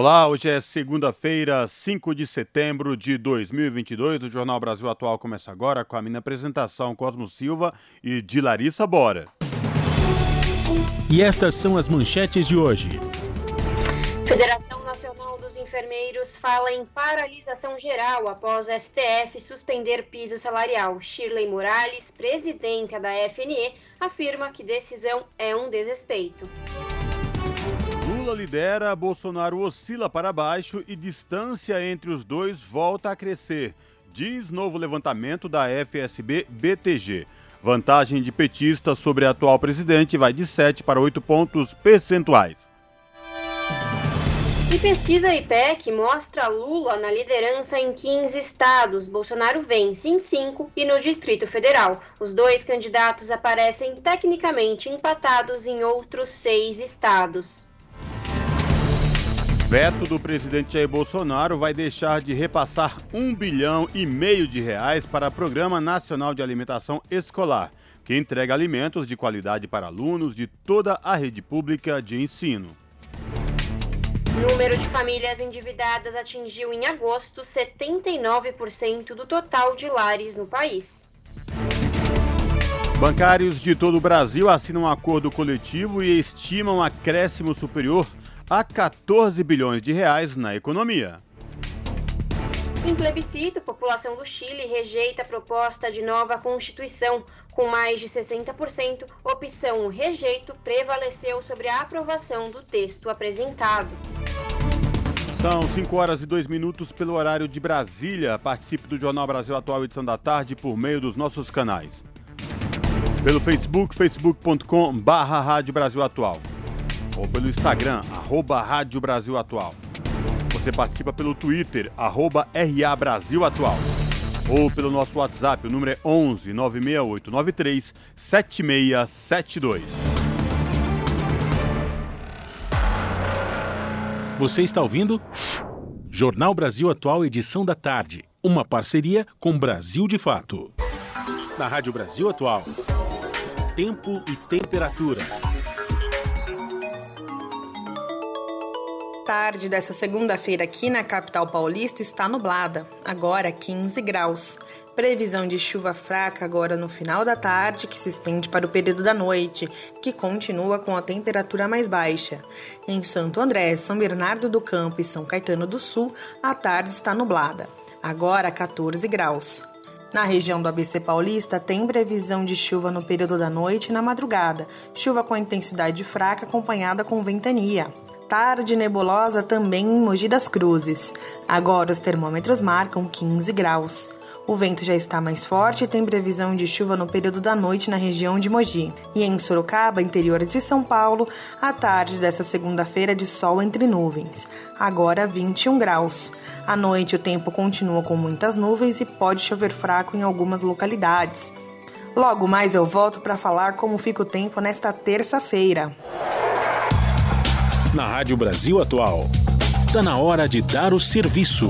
Olá, hoje é segunda-feira, 5 de setembro de 2022. O Jornal Brasil Atual começa agora com a minha apresentação Cosmo Silva e de Larissa Bora. E estas são as manchetes de hoje. Federação Nacional dos Enfermeiros fala em paralisação geral após STF suspender piso salarial. Shirley Morales, presidenta da FNE, afirma que decisão é um desrespeito. Lula lidera, Bolsonaro oscila para baixo e distância entre os dois volta a crescer, diz novo levantamento da FSB BTG. Vantagem de petista sobre a atual presidente vai de 7 para 8 pontos percentuais. E pesquisa IPEC mostra Lula na liderança em 15 estados. Bolsonaro vence em 5 e no Distrito Federal. Os dois candidatos aparecem tecnicamente empatados em outros seis estados. Veto do presidente Jair Bolsonaro vai deixar de repassar um bilhão e meio de reais para o Programa Nacional de Alimentação Escolar, que entrega alimentos de qualidade para alunos de toda a rede pública de ensino. O número de famílias endividadas atingiu em agosto 79% do total de lares no país. Bancários de todo o Brasil assinam um acordo coletivo e estimam acréscimo superior a 14 bilhões de reais na economia. Em plebiscito, a população do Chile rejeita a proposta de nova Constituição. Com mais de 60%, opção rejeito prevaleceu sobre a aprovação do texto apresentado. São 5 horas e 2 minutos pelo horário de Brasília. Participe do Jornal Brasil Atual, edição da tarde, por meio dos nossos canais. Pelo Facebook, facebook.com barra Rádio Brasil Atual ou pelo Instagram, arroba Rádio Brasil Atual. Você participa pelo Twitter, arroba RA Brasil Atual. Ou pelo nosso WhatsApp, o número é 11 968 93 7672. Você está ouvindo? Jornal Brasil Atual, edição da tarde. Uma parceria com Brasil de Fato. Na Rádio Brasil Atual. Tempo e temperatura. Tarde dessa segunda-feira aqui na capital paulista está nublada, agora 15 graus. Previsão de chuva fraca agora no final da tarde, que se estende para o período da noite, que continua com a temperatura mais baixa. Em Santo André, São Bernardo do Campo e São Caetano do Sul, a tarde está nublada, agora 14 graus. Na região do ABC Paulista, tem previsão de chuva no período da noite e na madrugada, chuva com intensidade fraca acompanhada com ventania tarde nebulosa também em Mogi das Cruzes. Agora os termômetros marcam 15 graus. O vento já está mais forte e tem previsão de chuva no período da noite na região de Mogi. E em Sorocaba, interior de São Paulo, a tarde dessa segunda-feira de sol entre nuvens. Agora 21 graus. À noite o tempo continua com muitas nuvens e pode chover fraco em algumas localidades. Logo mais eu volto para falar como fica o tempo nesta terça-feira na Rádio Brasil Atual. Está na hora de dar o serviço.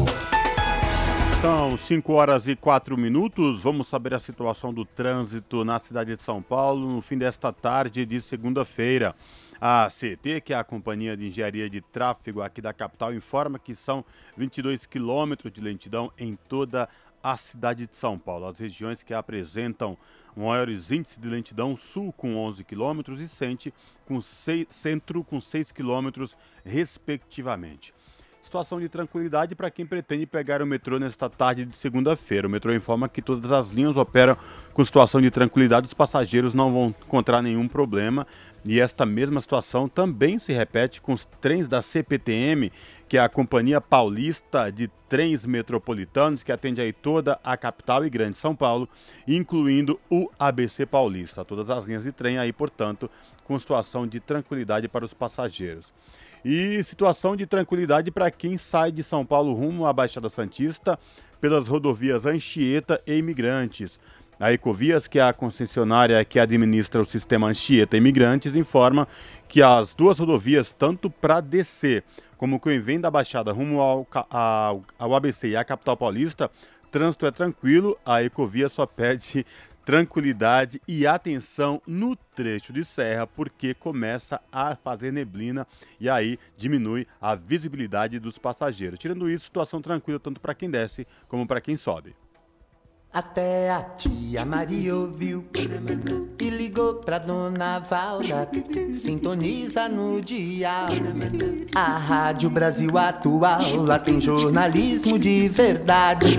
São 5 horas e 4 minutos. Vamos saber a situação do trânsito na cidade de São Paulo no fim desta tarde de segunda-feira. A CT, que é a Companhia de Engenharia de Tráfego aqui da capital, informa que são 22 quilômetros de lentidão em toda a cidade de São Paulo. As regiões que apresentam maiores índices de lentidão, sul com 11 km e centro com 6, centro com 6 km, respectivamente. Situação de tranquilidade para quem pretende pegar o metrô nesta tarde de segunda-feira. O metrô informa que todas as linhas operam com situação de tranquilidade, os passageiros não vão encontrar nenhum problema. E esta mesma situação também se repete com os trens da CPTM, que é a Companhia Paulista de Trens Metropolitanos, que atende aí toda a capital e grande São Paulo, incluindo o ABC Paulista. Todas as linhas de trem aí, portanto, com situação de tranquilidade para os passageiros. E situação de tranquilidade para quem sai de São Paulo rumo à Baixada Santista pelas rodovias Anchieta e Imigrantes. A Ecovias, que é a concessionária que administra o sistema Anchieta Imigrantes, informa que as duas rodovias, tanto para descer como quem vem da Baixada rumo ao, ao, ao ABC e à capital paulista, trânsito é tranquilo, a Ecovia só pede tranquilidade e atenção no trecho de serra, porque começa a fazer neblina e aí diminui a visibilidade dos passageiros. Tirando isso, situação tranquila tanto para quem desce como para quem sobe. Até a tia Maria ouviu pra dona Valda. Sintoniza no dia. A Rádio Brasil Atual, lá tem jornalismo de verdade.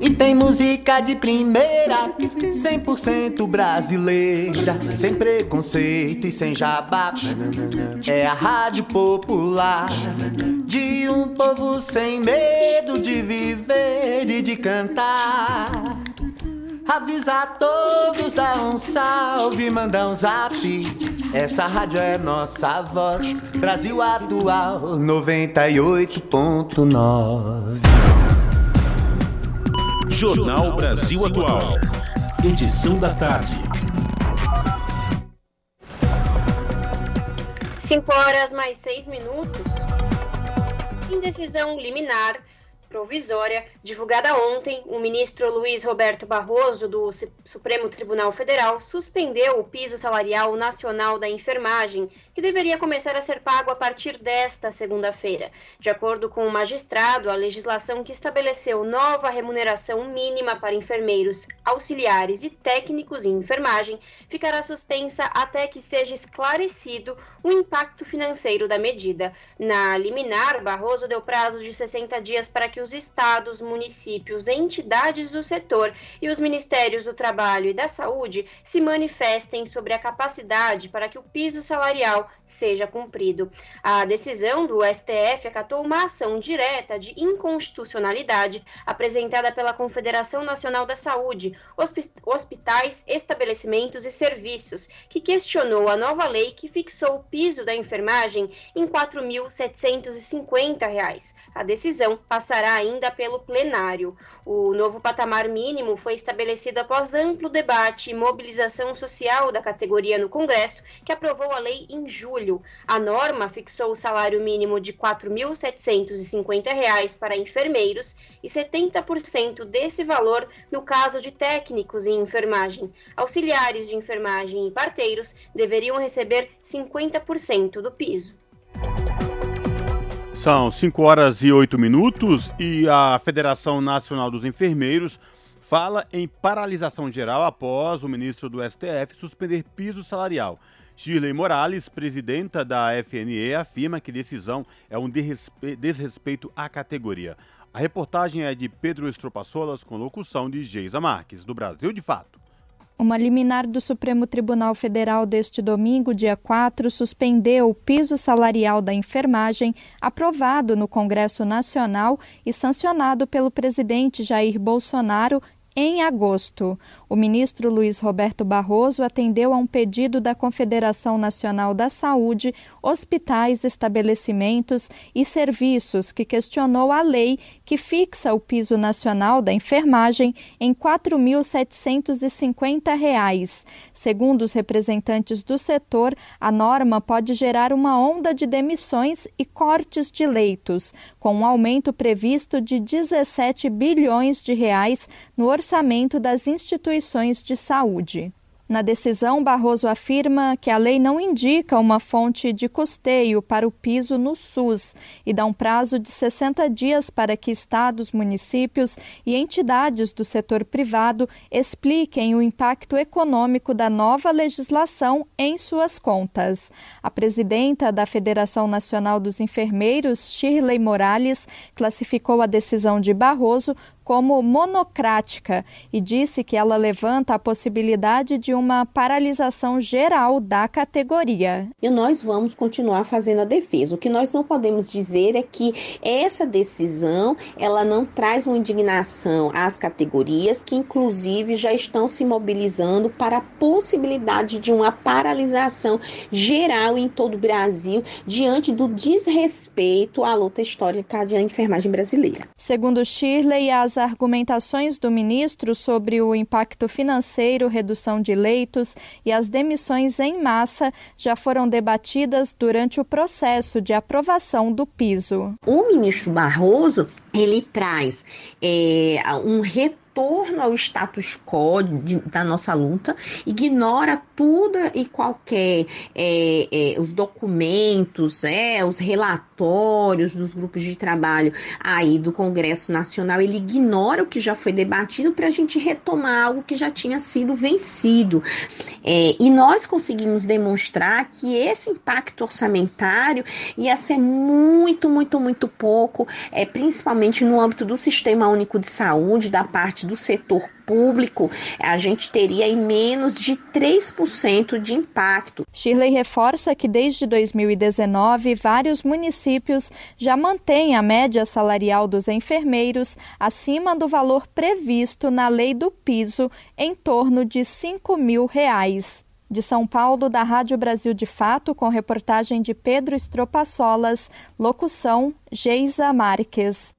E tem música de primeira, 100% brasileira. Sem preconceito e sem jabá. É a Rádio Popular. De um povo sem medo de viver e de cantar. Avisa a todos, dá um salve, manda um zap. Essa rádio é nossa voz. Brasil Atual 98.9. Jornal Brasil Atual. Edição da tarde. 5 horas mais 6 minutos. Em decisão liminar, provisória divulgada ontem, o ministro Luiz Roberto Barroso, do Supremo Tribunal Federal, suspendeu o piso salarial nacional da enfermagem, que deveria começar a ser pago a partir desta segunda-feira. De acordo com o magistrado, a legislação que estabeleceu nova remuneração mínima para enfermeiros, auxiliares e técnicos em enfermagem ficará suspensa até que seja esclarecido o impacto financeiro da medida. Na liminar, Barroso deu prazo de 60 dias para que que os estados, municípios, entidades do setor e os ministérios do Trabalho e da Saúde se manifestem sobre a capacidade para que o piso salarial seja cumprido. A decisão do STF acatou uma ação direta de inconstitucionalidade apresentada pela Confederação Nacional da Saúde, hospitais, estabelecimentos e serviços, que questionou a nova lei que fixou o piso da enfermagem em R$ 4.750. A decisão passará ainda pelo plenário. O novo patamar mínimo foi estabelecido após amplo debate e mobilização social da categoria no Congresso, que aprovou a lei em julho. A norma fixou o salário mínimo de R$ 4.750 para enfermeiros e 70% desse valor no caso de técnicos em enfermagem. Auxiliares de enfermagem e parteiros deveriam receber 50% do piso. São 5 horas e 8 minutos e a Federação Nacional dos Enfermeiros fala em paralisação geral após o ministro do STF suspender piso salarial. Shirley Morales, presidenta da FNE, afirma que decisão é um desrespeito à categoria. A reportagem é de Pedro Estropaçolas com locução de Geisa Marques, do Brasil de Fato. Uma liminar do Supremo Tribunal Federal deste domingo, dia 4, suspendeu o piso salarial da enfermagem, aprovado no Congresso Nacional e sancionado pelo presidente Jair Bolsonaro em agosto. O ministro Luiz Roberto Barroso atendeu a um pedido da Confederação Nacional da Saúde, hospitais, estabelecimentos e serviços que questionou a lei que fixa o piso nacional da enfermagem em R$ 4.750. Segundo os representantes do setor, a norma pode gerar uma onda de demissões e cortes de leitos, com um aumento previsto de 17 bilhões de reais no orçamento das instituições instituições de saúde. Na decisão, Barroso afirma que a lei não indica uma fonte de custeio para o piso no SUS e dá um prazo de 60 dias para que estados, municípios e entidades do setor privado expliquem o impacto econômico da nova legislação em suas contas. A presidenta da Federação Nacional dos Enfermeiros, Shirley Morales, classificou a decisão de Barroso como monocrática e disse que ela levanta a possibilidade de uma paralisação geral da categoria. E nós vamos continuar fazendo a defesa. O que nós não podemos dizer é que essa decisão ela não traz uma indignação às categorias que inclusive já estão se mobilizando para a possibilidade de uma paralisação geral em todo o Brasil diante do desrespeito à luta histórica da enfermagem brasileira. Segundo Shirley, as argumentações do ministro sobre o impacto financeiro, redução de leitos e as demissões em massa já foram debatidas durante o processo de aprovação do piso. O ministro Barroso ele traz é, um retorno retorno ao status quo de, da nossa luta, ignora tudo e qualquer é, é, os documentos, é, os relatórios dos grupos de trabalho aí do Congresso Nacional, ele ignora o que já foi debatido para a gente retomar algo que já tinha sido vencido. É, e nós conseguimos demonstrar que esse impacto orçamentário ia ser muito, muito, muito pouco, é, principalmente no âmbito do Sistema Único de Saúde, da parte do setor público, a gente teria em menos de 3% de impacto. Shirley reforça que desde 2019, vários municípios já mantêm a média salarial dos enfermeiros acima do valor previsto na lei do piso, em torno de 5 mil reais. De São Paulo, da Rádio Brasil de Fato, com reportagem de Pedro Estropaçolas, locução Geisa Marques.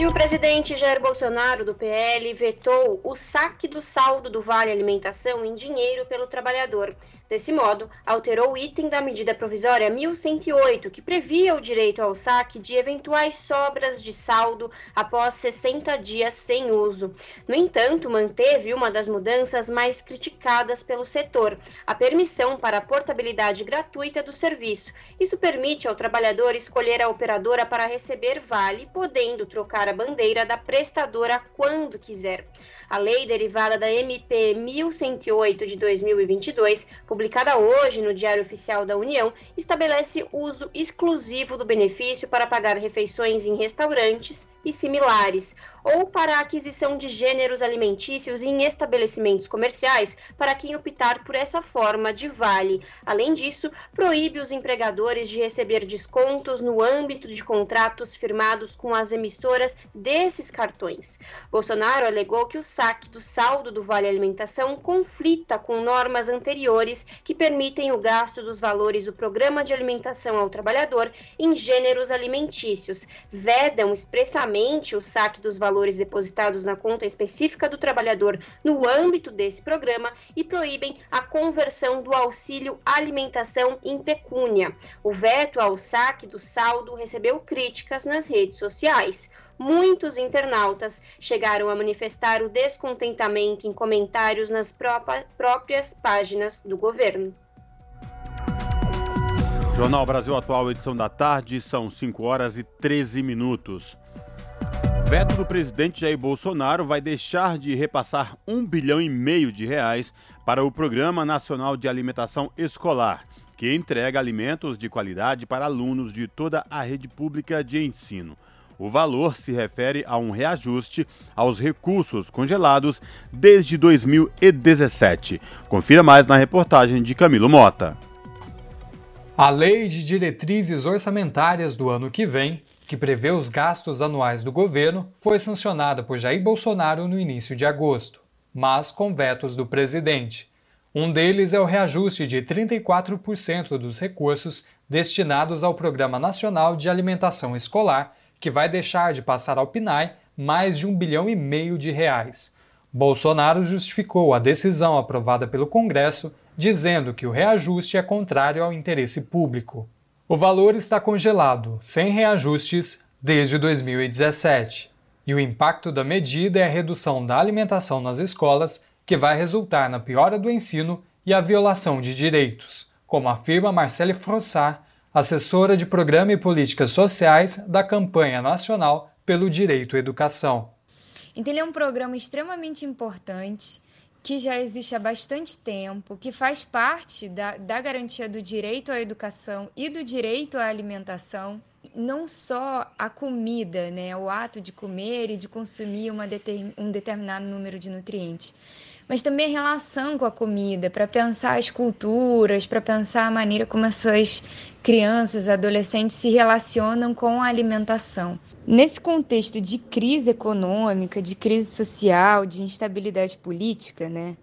E o presidente Jair Bolsonaro, do PL, vetou o saque do saldo do Vale Alimentação em dinheiro pelo trabalhador. Desse modo, alterou o item da medida provisória 1108, que previa o direito ao saque de eventuais sobras de saldo após 60 dias sem uso. No entanto, manteve uma das mudanças mais criticadas pelo setor, a permissão para a portabilidade gratuita do serviço. Isso permite ao trabalhador escolher a operadora para receber vale, podendo trocar a bandeira da prestadora quando quiser. A lei derivada da MP 1108 de 2022, publicada hoje no Diário Oficial da União, estabelece uso exclusivo do benefício para pagar refeições em restaurantes e similares, ou para a aquisição de gêneros alimentícios em estabelecimentos comerciais para quem optar por essa forma de vale. Além disso, proíbe os empregadores de receber descontos no âmbito de contratos firmados com as emissoras desses cartões. Bolsonaro alegou que o saque do saldo do Vale Alimentação conflita com normas anteriores que permitem o gasto dos valores do Programa de Alimentação ao Trabalhador em gêneros alimentícios, vedam expressamente o saque dos valores depositados na conta específica do trabalhador no âmbito desse programa e proíbem a conversão do auxílio alimentação em pecúnia. O veto ao saque do saldo recebeu críticas nas redes sociais muitos internautas chegaram a manifestar o descontentamento em comentários nas próprias páginas do governo. Jornal Brasil Atual, edição da tarde, são 5 horas e 13 minutos. Veto do presidente Jair Bolsonaro vai deixar de repassar um bilhão e meio de reais para o Programa Nacional de Alimentação Escolar, que entrega alimentos de qualidade para alunos de toda a rede pública de ensino. O valor se refere a um reajuste aos recursos congelados desde 2017. Confira mais na reportagem de Camilo Mota. A Lei de Diretrizes Orçamentárias do ano que vem que prevê os gastos anuais do governo, foi sancionada por Jair Bolsonaro no início de agosto, mas com vetos do presidente. Um deles é o reajuste de 34% dos recursos destinados ao Programa Nacional de Alimentação Escolar, que vai deixar de passar ao PNAE mais de um bilhão e meio de reais. Bolsonaro justificou a decisão aprovada pelo Congresso, dizendo que o reajuste é contrário ao interesse público. O valor está congelado, sem reajustes, desde 2017, e o impacto da medida é a redução da alimentação nas escolas, que vai resultar na piora do ensino e a violação de direitos, como afirma Marcele Frossard, assessora de Programa e Políticas Sociais da Campanha Nacional pelo Direito à Educação. Então, ele é um programa extremamente importante que já existe há bastante tempo, que faz parte da, da garantia do direito à educação e do direito à alimentação, não só a comida, né, o ato de comer e de consumir uma deter, um determinado número de nutrientes, mas também a relação com a comida, para pensar as culturas, para pensar a maneira como essas crianças, adolescentes se relacionam com a alimentação. Nesse contexto de crise econômica, de crise social, de instabilidade política, né?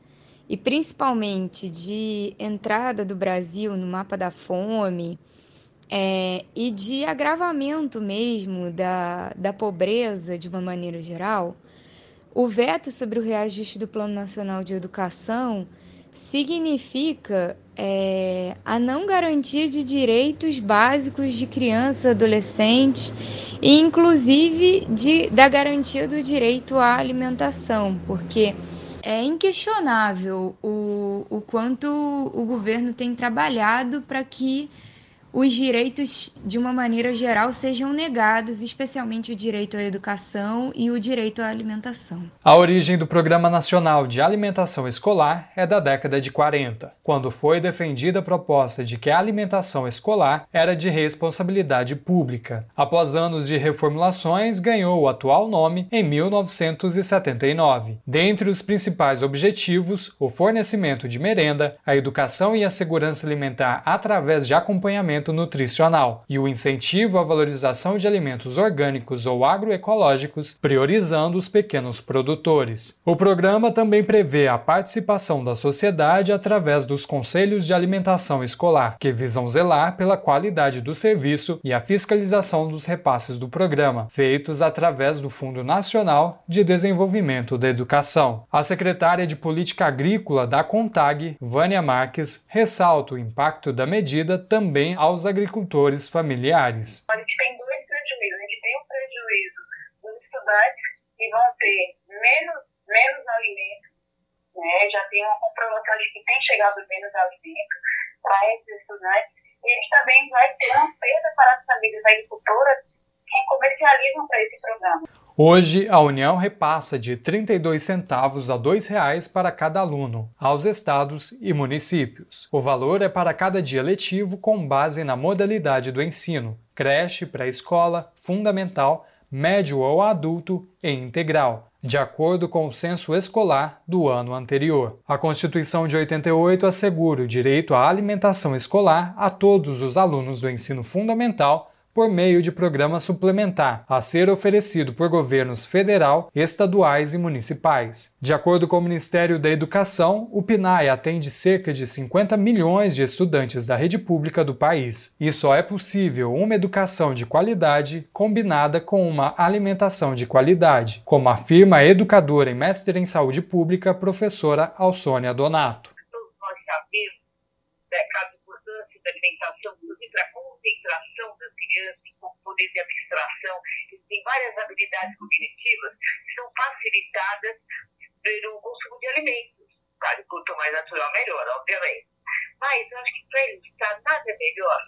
E principalmente de entrada do Brasil no mapa da fome é, e de agravamento mesmo da, da pobreza de uma maneira geral, o veto sobre o reajuste do Plano Nacional de Educação significa é, a não garantia de direitos básicos de crianças, adolescentes e inclusive de, da garantia do direito à alimentação, porque é inquestionável o, o quanto o governo tem trabalhado para que os direitos, de uma maneira geral, sejam negados, especialmente o direito à educação e o direito à alimentação. A origem do Programa Nacional de Alimentação Escolar é da década de 40, quando foi defendida a proposta de que a alimentação escolar era de responsabilidade pública. Após anos de reformulações, ganhou o atual nome em 1979. Dentre os principais objetivos, o fornecimento de merenda, a educação e a segurança alimentar através de acompanhamento nutricional e o incentivo à valorização de alimentos orgânicos ou agroecológicos, priorizando os pequenos produtores. O programa também prevê a participação da sociedade através dos conselhos de alimentação escolar, que visam zelar pela qualidade do serviço e a fiscalização dos repasses do programa, feitos através do Fundo Nacional de Desenvolvimento da Educação. A secretária de Política Agrícola da CONTAG, Vânia Marques, ressalta o impacto da medida também aos aos agricultores familiares. A gente tem dois prejuízos. A gente tem um prejuízo dos estudantes que vão ter menos, menos alimento, né? já tem uma comprovação de que tem chegado menos alimento para esses estudantes. E a gente também vai ter uma perda para as famílias agricultoras que comercializam para esse programa. Hoje, a União repassa de 32 centavos a R$ 2,00 para cada aluno, aos estados e municípios. O valor é para cada dia letivo com base na modalidade do ensino, creche, pré-escola, fundamental, médio ou adulto e integral, de acordo com o censo escolar do ano anterior. A Constituição de 88 assegura o direito à alimentação escolar a todos os alunos do ensino fundamental por meio de programa suplementar, a ser oferecido por governos federal, estaduais e municipais. De acordo com o Ministério da Educação, o PNAE atende cerca de 50 milhões de estudantes da rede pública do país, e só é possível uma educação de qualidade combinada com uma alimentação de qualidade, como afirma a educadora e mestre em saúde pública, professora Alsônia Donato. Todos nós sabemos importância da alimentação, concentração das crianças, com poder de abstração, tem várias habilidades cognitivas que são facilitadas pelo consumo de alimentos. Claro, quanto mais natural, melhor, obviamente. Mas eu acho que para ilustrar nada é melhor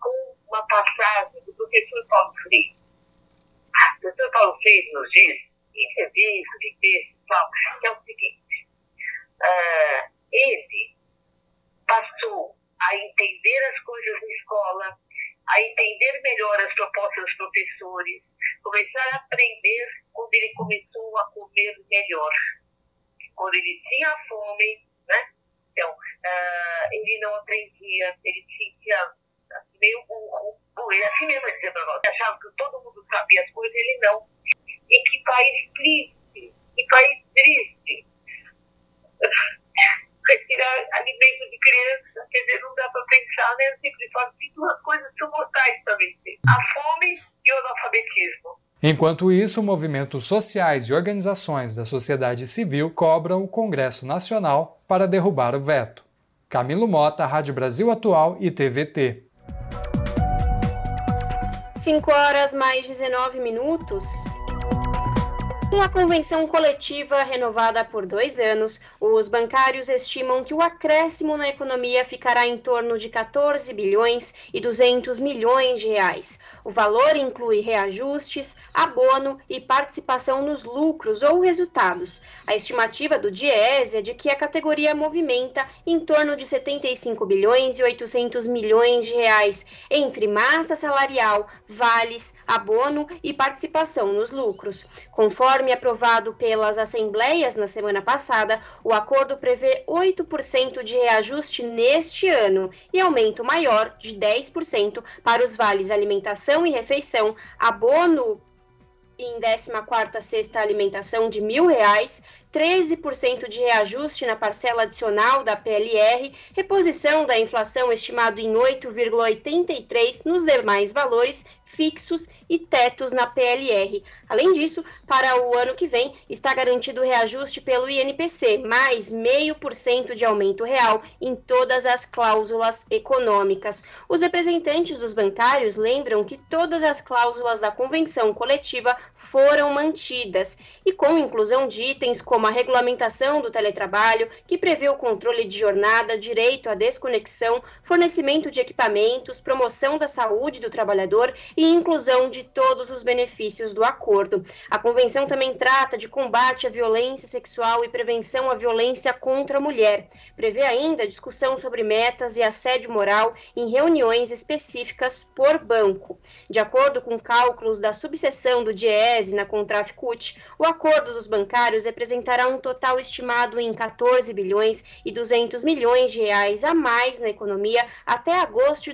com uma passagem do professor Paulo Freire. O professor Paulo Freire nos diz, em entrevistas, em textos tal, que é o seguinte, uh, ele passou a entender as coisas na escola, a entender melhor as propostas dos professores, começar a aprender quando ele começou a comer melhor. Quando ele tinha fome, né? Então, uh, ele não aprendia, ele sentia assim, meio burro. Ele assim mesmo dizia nós, achava que todo mundo sabia as coisas, ele não. E que país triste, que país triste retirar alimento de criança, quer dizer, não dá para pensar, né? Eu sempre falo que duas coisas são mortais para vencer: a fome e o analfabetismo. Enquanto isso, movimentos sociais e organizações da sociedade civil cobram o Congresso Nacional para derrubar o veto. Camilo Mota, Rádio Brasil Atual e TVT. 5 horas mais 19 minutos. Com a convenção coletiva renovada por dois anos, os bancários estimam que o acréscimo na economia ficará em torno de 14 bilhões e 200 milhões de reais. O valor inclui reajustes, abono e participação nos lucros ou resultados. A estimativa do DIES é de que a categoria movimenta em torno de 75 bilhões e 800 milhões de reais entre massa salarial, vales, abono e participação nos lucros. Conforme Conforme aprovado pelas assembleias na semana passada, o acordo prevê 8% de reajuste neste ano e aumento maior de 10% para os vales alimentação e refeição, abono em 14ª sexta alimentação de mil reais, 13% de reajuste na parcela adicional da PLR, reposição da inflação estimado em 8,83 nos demais valores fixos e tetos na PLR. Além disso, para o ano que vem, está garantido o reajuste pelo INPC, mais 0,5% de aumento real em todas as cláusulas econômicas. Os representantes dos bancários lembram que todas as cláusulas da convenção coletiva foram mantidas e com inclusão de itens como a regulamentação do teletrabalho, que prevê o controle de jornada, direito à desconexão, fornecimento de equipamentos, promoção da saúde do trabalhador e inclusão de todos os benefícios do acordo. A convenção também trata de combate à violência sexual e prevenção à violência contra a mulher. Prevê ainda discussão sobre metas e assédio moral em reuniões específicas por banco. De acordo com cálculos da subseção do DIESE na Contraficut, o acordo dos bancários representará um total estimado em 14 bilhões e 200 milhões de reais a mais na economia até agosto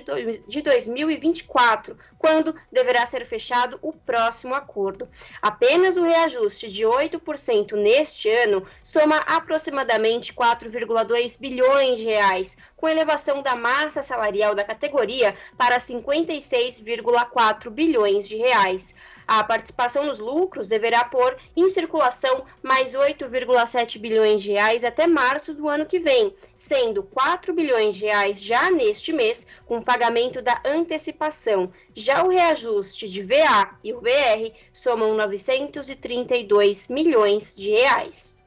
de 2024, quando deverá ser fechado o próximo acordo. Apenas o reajuste de 8% neste ano soma aproximadamente 4,2 bilhões de reais, com elevação da massa salarial da categoria para 56,4 bilhões de reais. A participação nos lucros deverá pôr em circulação mais 8,7 bilhões de reais até março do ano que vem, sendo 4 bilhões de reais já neste mês, com pagamento da antecipação. Já o reajuste de VA e o VR somam 932 milhões de reais.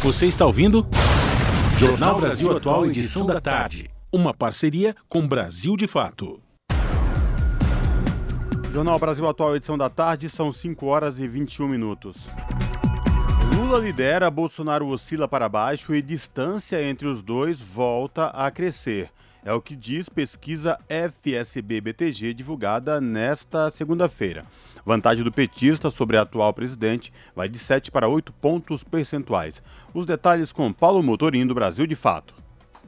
Você está ouvindo? Jornal Brasil Atual, edição da tarde. Uma parceria com Brasil de Fato. Jornal Brasil Atual, edição da tarde, são 5 horas e 21 minutos. Lula lidera, Bolsonaro oscila para baixo e distância entre os dois volta a crescer. É o que diz pesquisa FSB-BTG divulgada nesta segunda-feira. Vantagem do petista sobre a atual presidente vai de 7 para 8 pontos percentuais. Os detalhes com Paulo Motorim do Brasil de Fato.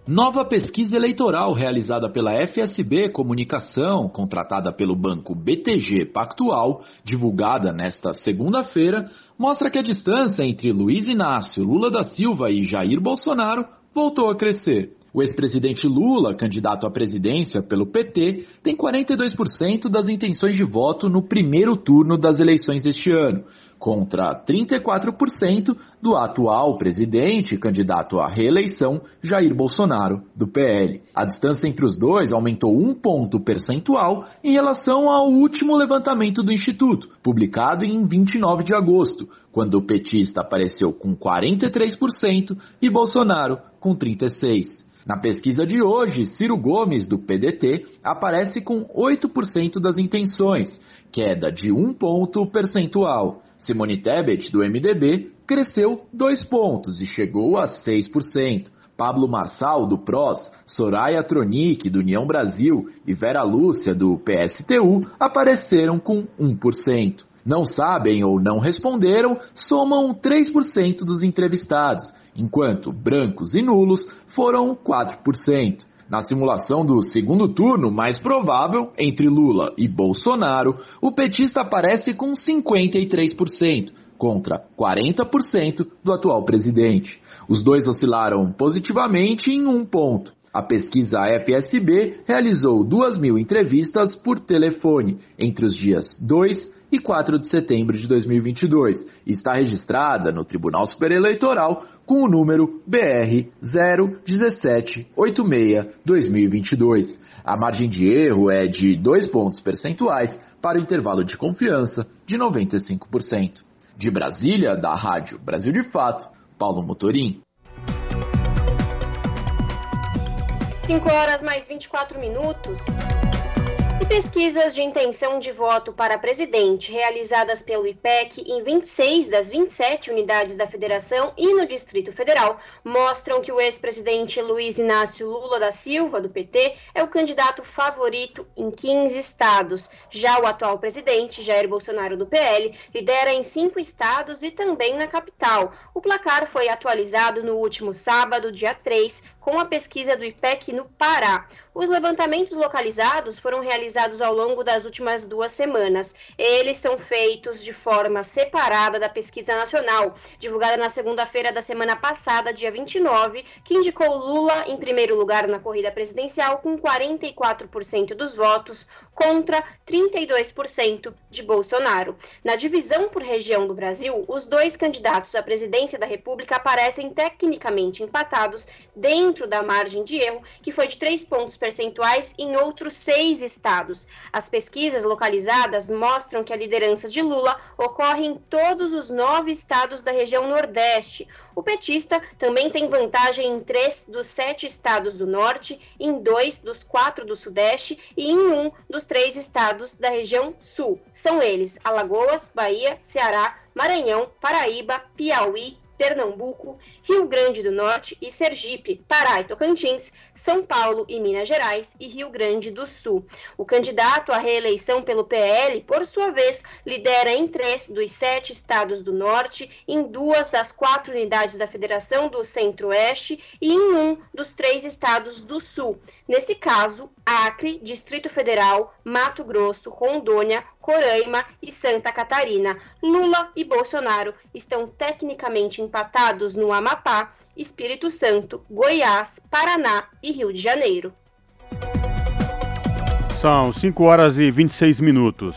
Nova pesquisa eleitoral realizada pela FSB Comunicação, contratada pelo banco BTG Pactual, divulgada nesta segunda-feira, mostra que a distância entre Luiz Inácio Lula da Silva e Jair Bolsonaro voltou a crescer. O ex-presidente Lula, candidato à presidência pelo PT, tem 42% das intenções de voto no primeiro turno das eleições deste ano, contra 34% do atual presidente, candidato à reeleição, Jair Bolsonaro, do PL. A distância entre os dois aumentou um ponto percentual em relação ao último levantamento do Instituto, publicado em 29 de agosto, quando o petista apareceu com 43% e Bolsonaro com 36%. Na pesquisa de hoje, Ciro Gomes, do PDT, aparece com 8% das intenções, queda de um ponto percentual. Simone Tebet, do MDB, cresceu 2 pontos e chegou a 6%. Pablo Marçal, do PROS, Soraya Tronic, do União Brasil e Vera Lúcia, do PSTU, apareceram com 1%. Não sabem ou não responderam somam 3% dos entrevistados enquanto brancos e nulos foram 4%. Na simulação do segundo turno mais provável, entre Lula e Bolsonaro, o petista aparece com 53%, contra 40% do atual presidente. Os dois oscilaram positivamente em um ponto. A pesquisa FSB realizou 2 mil entrevistas por telefone entre os dias 2 e 4 de setembro de 2022 e está registrada no Tribunal Superior Eleitoral com o número BR 01786-2022. A margem de erro é de 2 pontos percentuais para o intervalo de confiança de 95%. De Brasília, da Rádio Brasil de Fato, Paulo Motorim. 5 horas mais 24 minutos. E pesquisas de intenção de voto para presidente realizadas pelo IPEC em 26 das 27 unidades da federação e no Distrito Federal mostram que o ex-presidente Luiz Inácio Lula da Silva, do PT, é o candidato favorito em 15 estados. Já o atual presidente, Jair Bolsonaro, do PL, lidera em cinco estados e também na capital. O placar foi atualizado no último sábado, dia 3, com a pesquisa do IPEC no Pará. Os levantamentos localizados foram realizados ao longo das últimas duas semanas. Eles são feitos de forma separada da pesquisa nacional, divulgada na segunda-feira da semana passada, dia 29, que indicou Lula em primeiro lugar na corrida presidencial, com 44% dos votos contra 32% de Bolsonaro. Na divisão por região do Brasil, os dois candidatos à presidência da República aparecem tecnicamente empatados dentro da margem de erro, que foi de 3 pontos percentuais em outros seis estados. As pesquisas localizadas mostram que a liderança de Lula ocorre em todos os nove estados da região Nordeste. O petista também tem vantagem em três dos sete estados do Norte, em dois dos quatro do Sudeste e em um dos três estados da região Sul. São eles Alagoas, Bahia, Ceará, Maranhão, Paraíba, Piauí Pernambuco, Rio Grande do Norte e Sergipe, Pará e Tocantins, São Paulo e Minas Gerais e Rio Grande do Sul. O candidato à reeleição pelo PL, por sua vez, lidera em três dos sete estados do Norte, em duas das quatro unidades da Federação do Centro-Oeste e em um dos três estados do Sul. Nesse caso, Acre, Distrito Federal, Mato Grosso, Rondônia, Roraima e Santa Catarina. Lula e Bolsonaro estão tecnicamente empatados no Amapá, Espírito Santo, Goiás, Paraná e Rio de Janeiro. São 5 horas e 26 minutos.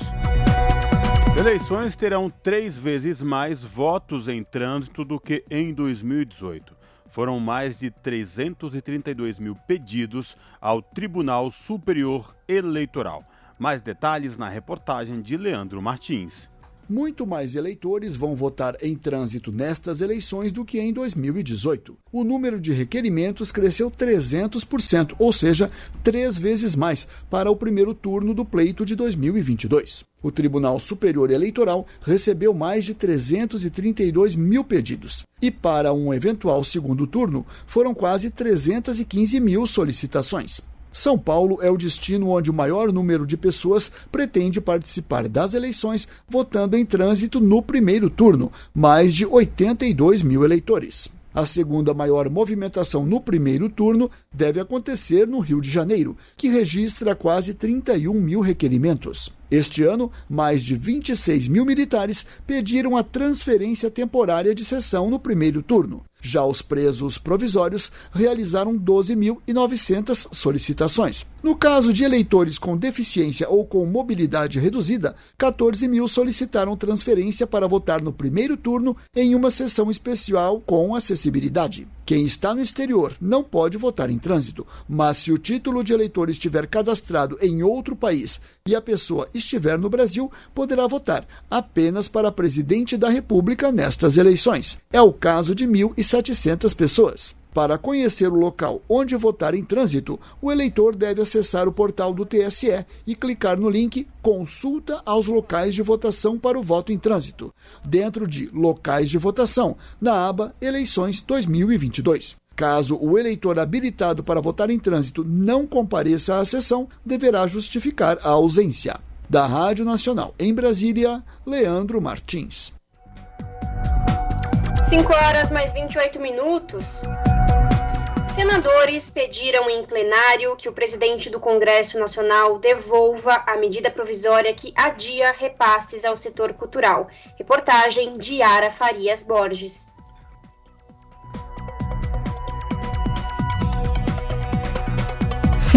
Eleições terão três vezes mais votos em trânsito do que em 2018. Foram mais de 332 mil pedidos ao Tribunal Superior Eleitoral. Mais detalhes na reportagem de Leandro Martins. Muito mais eleitores vão votar em trânsito nestas eleições do que em 2018. O número de requerimentos cresceu 300%, ou seja, três vezes mais, para o primeiro turno do pleito de 2022. O Tribunal Superior Eleitoral recebeu mais de 332 mil pedidos. E para um eventual segundo turno, foram quase 315 mil solicitações. São Paulo é o destino onde o maior número de pessoas pretende participar das eleições, votando em trânsito no primeiro turno, mais de 82 mil eleitores. A segunda maior movimentação no primeiro turno deve acontecer no Rio de Janeiro, que registra quase 31 mil requerimentos. Este ano, mais de 26 mil militares pediram a transferência temporária de sessão no primeiro turno. Já os presos provisórios realizaram 12.900 solicitações. No caso de eleitores com deficiência ou com mobilidade reduzida, 14 mil solicitaram transferência para votar no primeiro turno em uma sessão especial com acessibilidade. Quem está no exterior não pode votar em trânsito, mas se o título de eleitor estiver cadastrado em outro país e a pessoa estiver no Brasil, poderá votar apenas para presidente da República nestas eleições. É o caso de 1.700 pessoas. Para conhecer o local onde votar em trânsito, o eleitor deve acessar o portal do TSE e clicar no link Consulta aos locais de votação para o voto em trânsito, dentro de Locais de votação, na aba Eleições 2022. Caso o eleitor habilitado para votar em trânsito não compareça à sessão, deverá justificar a ausência. Da Rádio Nacional em Brasília, Leandro Martins. 5 horas mais 28 minutos. Senadores pediram em plenário que o presidente do Congresso Nacional devolva a medida provisória que adia repasses ao setor cultural. Reportagem de Yara Farias Borges.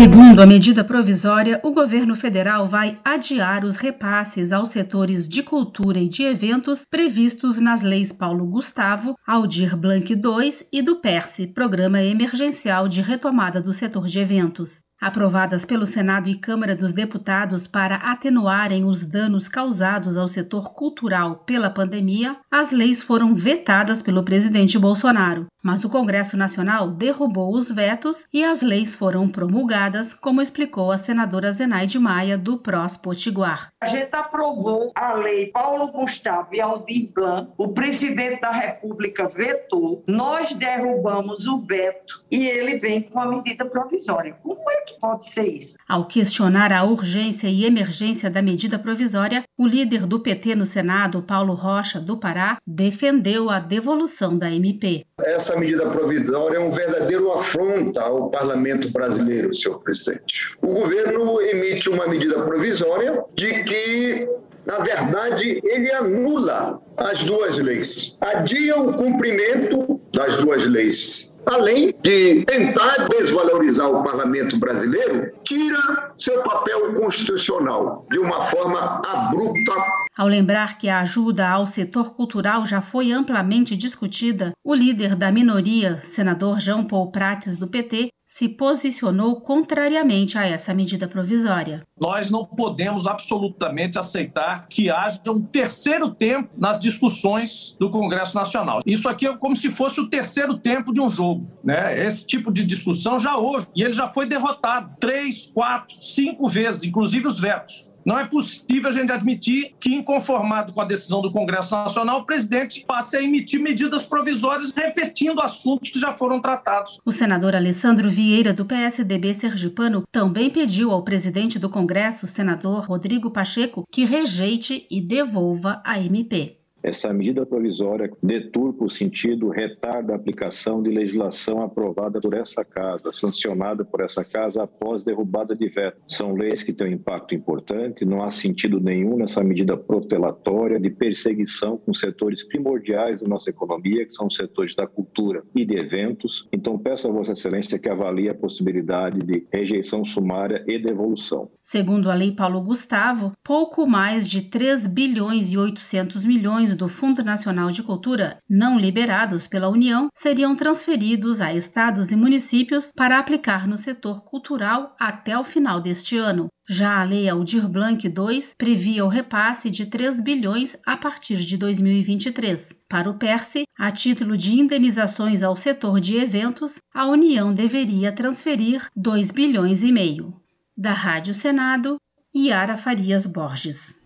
Segundo a medida provisória, o governo federal vai adiar os repasses aos setores de cultura e de eventos previstos nas leis Paulo Gustavo, Aldir Blanc II e do PERSE, Programa Emergencial de Retomada do Setor de Eventos aprovadas pelo Senado e Câmara dos Deputados para atenuarem os danos causados ao setor cultural pela pandemia, as leis foram vetadas pelo presidente Bolsonaro. Mas o Congresso Nacional derrubou os vetos e as leis foram promulgadas, como explicou a senadora Zenaide Maia, do PROS Potiguar. A gente aprovou a lei Paulo Gustavo e Aldir Blanc, o presidente da República vetou, nós derrubamos o veto e ele vem com a medida provisória. Como é que que pode ser isso? Ao questionar a urgência e emergência da medida provisória, o líder do PT no Senado, Paulo Rocha, do Pará, defendeu a devolução da MP. Essa medida provisória é um verdadeiro afronta ao parlamento brasileiro, senhor presidente. O governo emite uma medida provisória de que na verdade, ele anula as duas leis, adia o cumprimento das duas leis além de tentar desvalorizar o parlamento brasileiro, tira seu papel constitucional de uma forma abrupta. Ao lembrar que a ajuda ao setor cultural já foi amplamente discutida, o líder da minoria, senador João Paul Prates, do PT, se posicionou contrariamente a essa medida provisória. Nós não podemos absolutamente aceitar que haja um terceiro tempo nas discussões do Congresso Nacional. Isso aqui é como se fosse o terceiro tempo de um jogo. Né? Esse tipo de discussão já houve e ele já foi derrotado três, quatro, cinco vezes, inclusive os vetos. Não é possível a gente admitir que, inconformado com a decisão do Congresso Nacional, o presidente passe a emitir medidas provisórias repetindo assuntos que já foram tratados. O senador Alessandro Vieira, do PSDB sergipano, também pediu ao presidente do Congresso, senador Rodrigo Pacheco, que rejeite e devolva a MP. Essa medida provisória deturpa o sentido, retarda a aplicação de legislação aprovada por essa casa, sancionada por essa casa após derrubada de veto. São leis que têm um impacto importante, não há sentido nenhum nessa medida protelatória de perseguição com setores primordiais da nossa economia, que são os setores da cultura e de eventos. Então, peço a Vossa Excelência que avalie a possibilidade de rejeição sumária e devolução. Segundo a Lei Paulo Gustavo, pouco mais de 3 bilhões e 800 milhões do Fundo Nacional de Cultura não liberados pela União seriam transferidos a estados e municípios para aplicar no setor cultural até o final deste ano. Já a Lei Aldir Blanc II previa o repasse de 3 bilhões a partir de 2023. Para o PERSE, a título de indenizações ao setor de eventos, a União deveria transferir 2 bilhões e meio. Da Rádio Senado, Yara Farias Borges.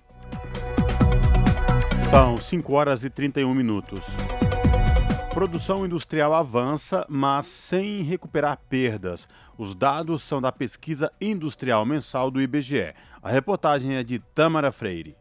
São 5 horas e 31 minutos. Produção industrial avança, mas sem recuperar perdas. Os dados são da pesquisa industrial mensal do IBGE. A reportagem é de Tamara Freire.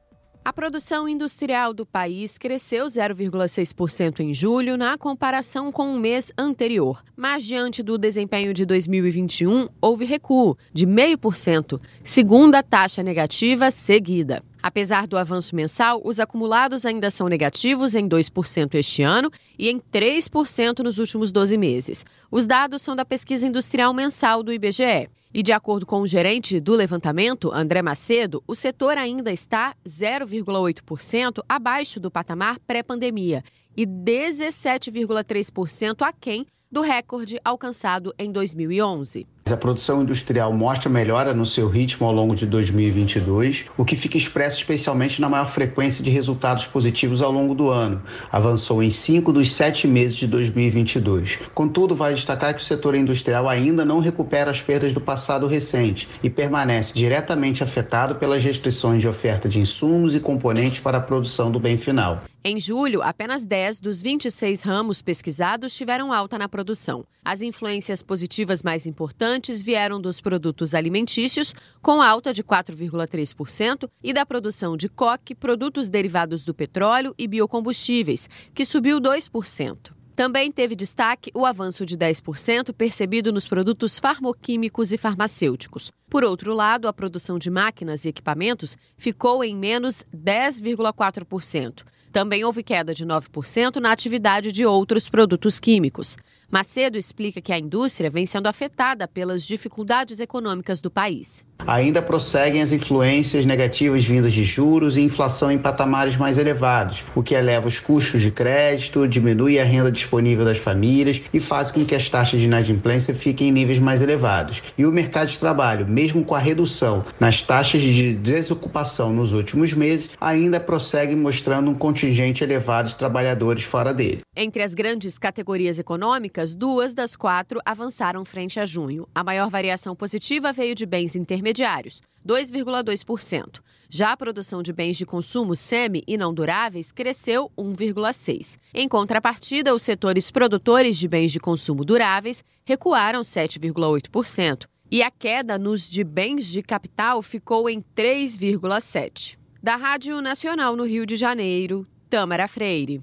A produção industrial do país cresceu 0,6% em julho na comparação com o mês anterior. Mas, diante do desempenho de 2021, houve recuo de 0,5%, segunda taxa negativa seguida. Apesar do avanço mensal, os acumulados ainda são negativos em 2% este ano e em 3% nos últimos 12 meses. Os dados são da pesquisa industrial mensal do IBGE. E de acordo com o gerente do levantamento, André Macedo, o setor ainda está 0,8% abaixo do patamar pré-pandemia e 17,3% aquém do recorde alcançado em 2011. A produção industrial mostra melhora no seu ritmo ao longo de 2022, o que fica expresso especialmente na maior frequência de resultados positivos ao longo do ano. Avançou em cinco dos sete meses de 2022. Contudo, vale destacar que o setor industrial ainda não recupera as perdas do passado recente e permanece diretamente afetado pelas restrições de oferta de insumos e componentes para a produção do bem final. Em julho, apenas 10 dos 26 ramos pesquisados tiveram alta na produção. As influências positivas mais importantes vieram dos produtos alimentícios, com alta de 4,3%, e da produção de coque, produtos derivados do petróleo e biocombustíveis, que subiu 2%. Também teve destaque o avanço de 10% percebido nos produtos farmoquímicos e farmacêuticos. Por outro lado, a produção de máquinas e equipamentos ficou em menos 10,4%. Também houve queda de 9% na atividade de outros produtos químicos. Macedo explica que a indústria vem sendo afetada pelas dificuldades econômicas do país. Ainda prosseguem as influências negativas vindas de juros e inflação em patamares mais elevados, o que eleva os custos de crédito, diminui a renda disponível das famílias e faz com que as taxas de inadimplência fiquem em níveis mais elevados. E o mercado de trabalho, mesmo com a redução nas taxas de desocupação nos últimos meses, ainda prossegue mostrando um contingente elevado de trabalhadores fora dele. Entre as grandes categorias econômicas, duas das quatro avançaram frente a junho. A maior variação positiva veio de bens intermediários, 2,2%. Já a produção de bens de consumo semi e não duráveis cresceu 1,6%. Em contrapartida, os setores produtores de bens de consumo duráveis recuaram 7,8%. E a queda nos de bens de capital ficou em 3,7%. Da Rádio Nacional no Rio de Janeiro, Tâmara Freire.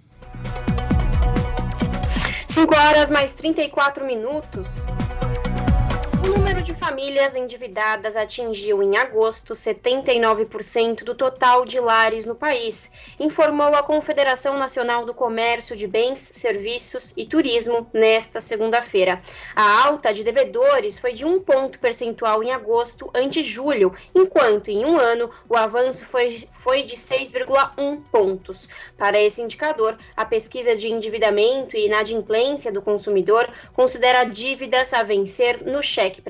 5 horas mais 34 minutos. Número de famílias endividadas atingiu em agosto 79% do total de lares no país, informou a Confederação Nacional do Comércio de Bens, Serviços e Turismo nesta segunda-feira. A alta de devedores foi de um ponto percentual em agosto ante julho, enquanto em um ano o avanço foi, foi de 6,1 pontos. Para esse indicador, a pesquisa de endividamento e inadimplência do consumidor considera dívidas a vencer no cheque cheque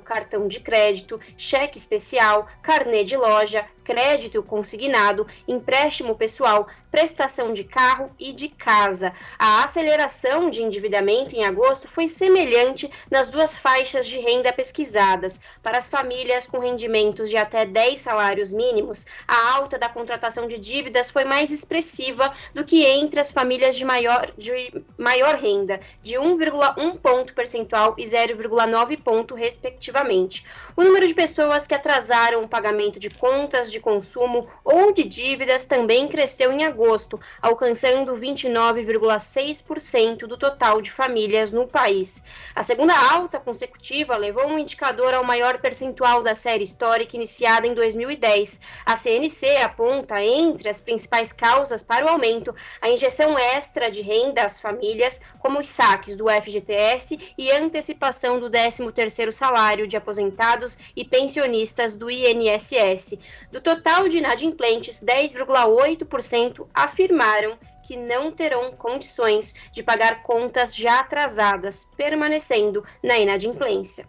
cartão de crédito, cheque especial, carnê de loja, crédito consignado, empréstimo pessoal, prestação de carro e de casa. A aceleração de endividamento em agosto foi semelhante nas duas faixas de renda pesquisadas. Para as famílias com rendimentos de até 10 salários mínimos, a alta da contratação de dívidas foi mais expressiva do que entre as famílias de maior, de maior renda, de 1,1 ponto percentual e 0,9 ponto, respectivamente. O número de pessoas que atrasaram o pagamento de contas de consumo ou de dívidas também cresceu em agosto, alcançando 29,6% do total de famílias no país. A segunda alta consecutiva levou um indicador ao maior percentual da série histórica iniciada em 2010. A CNC aponta entre as principais causas para o aumento a injeção extra de renda às famílias, como os saques do FGTS e antecipação do 13º salário de aposentados e pensionistas do INSS. Do total de inadimplentes, 10,8% afirmaram que não terão condições de pagar contas já atrasadas, permanecendo na inadimplência.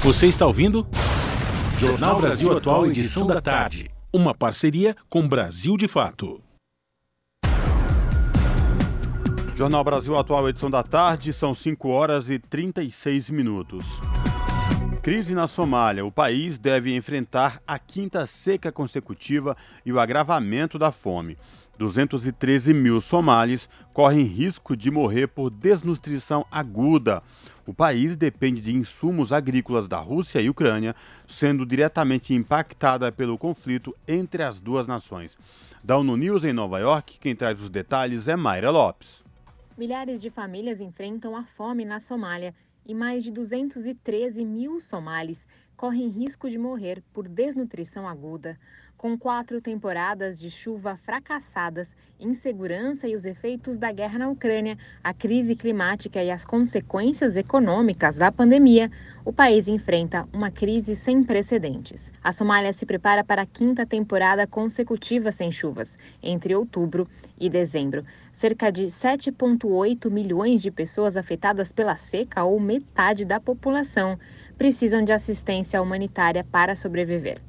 Você está ouvindo? Jornal Brasil Atual, edição da tarde. Uma parceria com Brasil de Fato. Jornal Brasil Atual, edição da tarde, são 5 horas e 36 minutos. Crise na Somália. O país deve enfrentar a quinta seca consecutiva e o agravamento da fome. 213 mil somalis correm risco de morrer por desnutrição aguda. O país depende de insumos agrícolas da Rússia e Ucrânia, sendo diretamente impactada pelo conflito entre as duas nações. Da ONU News em Nova York, quem traz os detalhes é Mayra Lopes. Milhares de famílias enfrentam a fome na Somália e mais de 213 mil somalis correm risco de morrer por desnutrição aguda. Com quatro temporadas de chuva fracassadas, insegurança e os efeitos da guerra na Ucrânia, a crise climática e as consequências econômicas da pandemia, o país enfrenta uma crise sem precedentes. A Somália se prepara para a quinta temporada consecutiva sem chuvas, entre outubro e dezembro. Cerca de 7,8 milhões de pessoas afetadas pela seca, ou metade da população, precisam de assistência humanitária para sobreviver.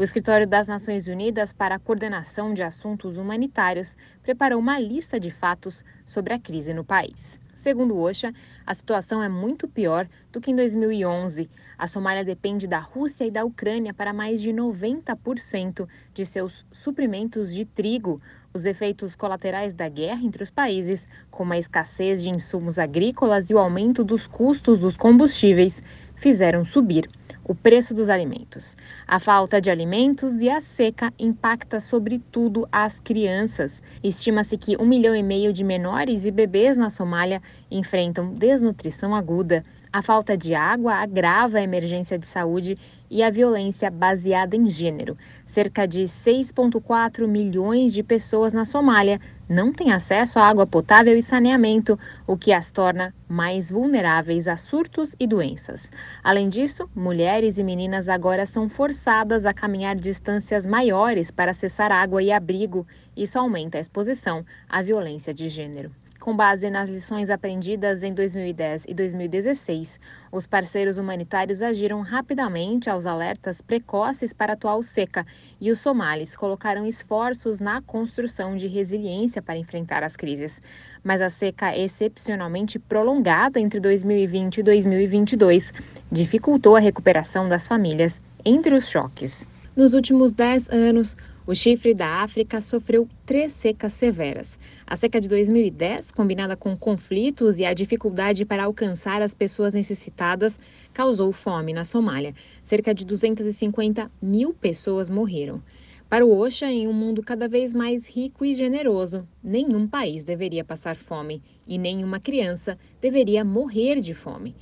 O Escritório das Nações Unidas para a Coordenação de Assuntos Humanitários preparou uma lista de fatos sobre a crise no país. Segundo o OCHA, a situação é muito pior do que em 2011. A Somália depende da Rússia e da Ucrânia para mais de 90% de seus suprimentos de trigo, os efeitos colaterais da guerra entre os países, como a escassez de insumos agrícolas e o aumento dos custos dos combustíveis, fizeram subir o preço dos alimentos. A falta de alimentos e a seca impacta sobretudo as crianças. Estima-se que um milhão e meio de menores e bebês na Somália enfrentam desnutrição aguda. A falta de água agrava a emergência de saúde e a violência baseada em gênero. Cerca de 6,4 milhões de pessoas na Somália não têm acesso à água potável e saneamento, o que as torna mais vulneráveis a surtos e doenças. Além disso, mulheres e meninas agora são forçadas a caminhar distâncias maiores para acessar água e abrigo. Isso aumenta a exposição à violência de gênero. Com base nas lições aprendidas em 2010 e 2016, os parceiros humanitários agiram rapidamente aos alertas precoces para a atual seca e os somalis colocaram esforços na construção de resiliência para enfrentar as crises. Mas a seca excepcionalmente prolongada entre 2020 e 2022 dificultou a recuperação das famílias entre os choques. Nos últimos 10 anos, o chifre da África sofreu três secas severas. A seca de 2010, combinada com conflitos e a dificuldade para alcançar as pessoas necessitadas, causou fome na Somália. Cerca de 250 mil pessoas morreram. Para o OSHA, em um mundo cada vez mais rico e generoso, nenhum país deveria passar fome e nenhuma criança deveria morrer de fome.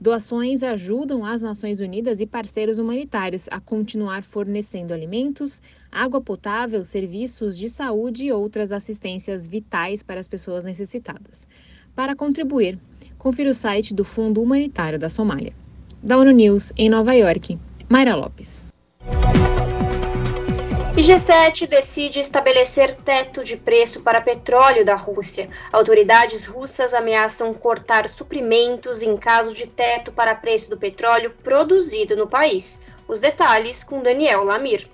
Doações ajudam as Nações Unidas e parceiros humanitários a continuar fornecendo alimentos, água potável, serviços de saúde e outras assistências vitais para as pessoas necessitadas. Para contribuir, confira o site do Fundo Humanitário da Somália. Da ONU News, em Nova York, Mayra Lopes. E G7 decide estabelecer teto de preço para petróleo da Rússia. Autoridades russas ameaçam cortar suprimentos em caso de teto para preço do petróleo produzido no país. Os detalhes com Daniel Lamir.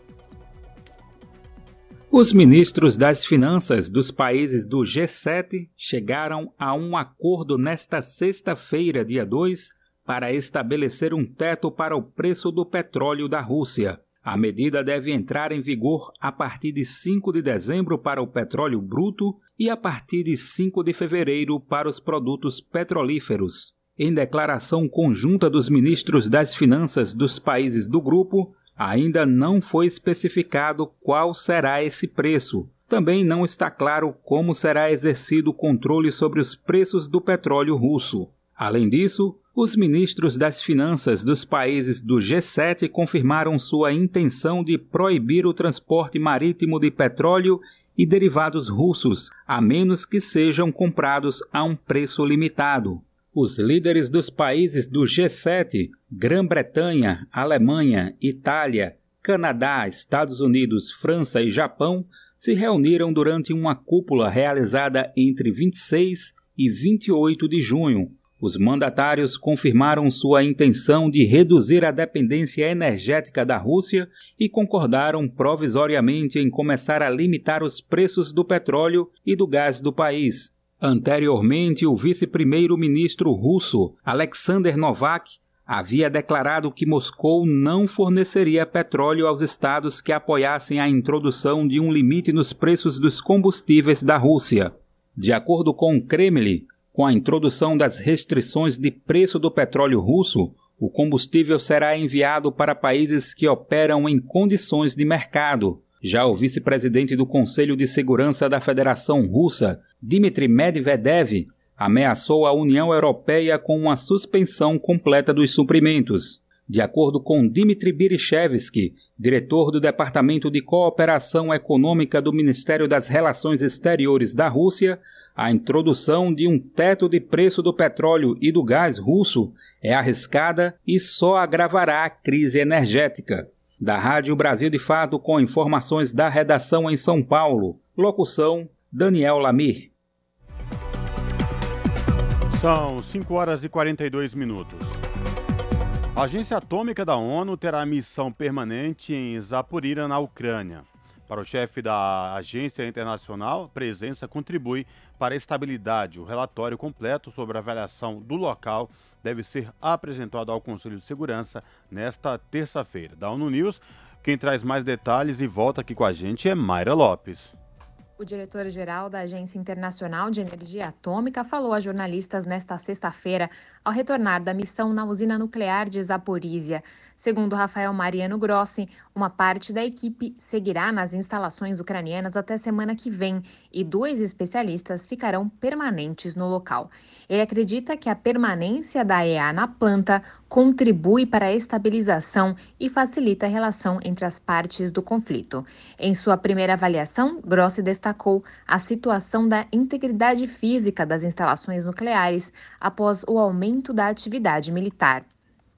Os ministros das Finanças dos países do G7 chegaram a um acordo nesta sexta-feira, dia 2, para estabelecer um teto para o preço do petróleo da Rússia. A medida deve entrar em vigor a partir de 5 de dezembro para o petróleo bruto e a partir de 5 de fevereiro para os produtos petrolíferos. Em declaração conjunta dos ministros das Finanças dos países do grupo, ainda não foi especificado qual será esse preço. Também não está claro como será exercido o controle sobre os preços do petróleo russo. Além disso, os ministros das Finanças dos países do G7 confirmaram sua intenção de proibir o transporte marítimo de petróleo e derivados russos, a menos que sejam comprados a um preço limitado. Os líderes dos países do G7, Grã-Bretanha, Alemanha, Itália, Canadá, Estados Unidos, França e Japão, se reuniram durante uma cúpula realizada entre 26 e 28 de junho, os mandatários confirmaram sua intenção de reduzir a dependência energética da Rússia e concordaram provisoriamente em começar a limitar os preços do petróleo e do gás do país. Anteriormente, o vice-primeiro-ministro russo, Alexander Novak, havia declarado que Moscou não forneceria petróleo aos estados que apoiassem a introdução de um limite nos preços dos combustíveis da Rússia. De acordo com o Kremlin, com a introdução das restrições de preço do petróleo russo, o combustível será enviado para países que operam em condições de mercado. Já o vice-presidente do Conselho de Segurança da Federação Russa, Dmitry Medvedev, ameaçou a União Europeia com uma suspensão completa dos suprimentos. De acordo com Dmitry Birichevsky, diretor do Departamento de Cooperação Econômica do Ministério das Relações Exteriores da Rússia, a introdução de um teto de preço do petróleo e do gás russo é arriscada e só agravará a crise energética. Da Rádio Brasil de Fato, com informações da redação em São Paulo. Locução: Daniel Lamir. São 5 horas e 42 minutos. A Agência Atômica da ONU terá missão permanente em Zaporira, na Ucrânia. Para o chefe da agência internacional, presença contribui para estabilidade. O relatório completo sobre a avaliação do local deve ser apresentado ao Conselho de Segurança nesta terça-feira. Da ONU News, quem traz mais detalhes e volta aqui com a gente é Mayra Lopes. O diretor-geral da Agência Internacional de Energia Atômica falou a jornalistas nesta sexta-feira ao retornar da missão na usina nuclear de Zaporizhia. Segundo Rafael Mariano Grossi, uma parte da equipe seguirá nas instalações ucranianas até semana que vem e dois especialistas ficarão permanentes no local. Ele acredita que a permanência da EA na planta contribui para a estabilização e facilita a relação entre as partes do conflito. Em sua primeira avaliação, Grossi destacou a situação da integridade física das instalações nucleares após o aumento da atividade militar.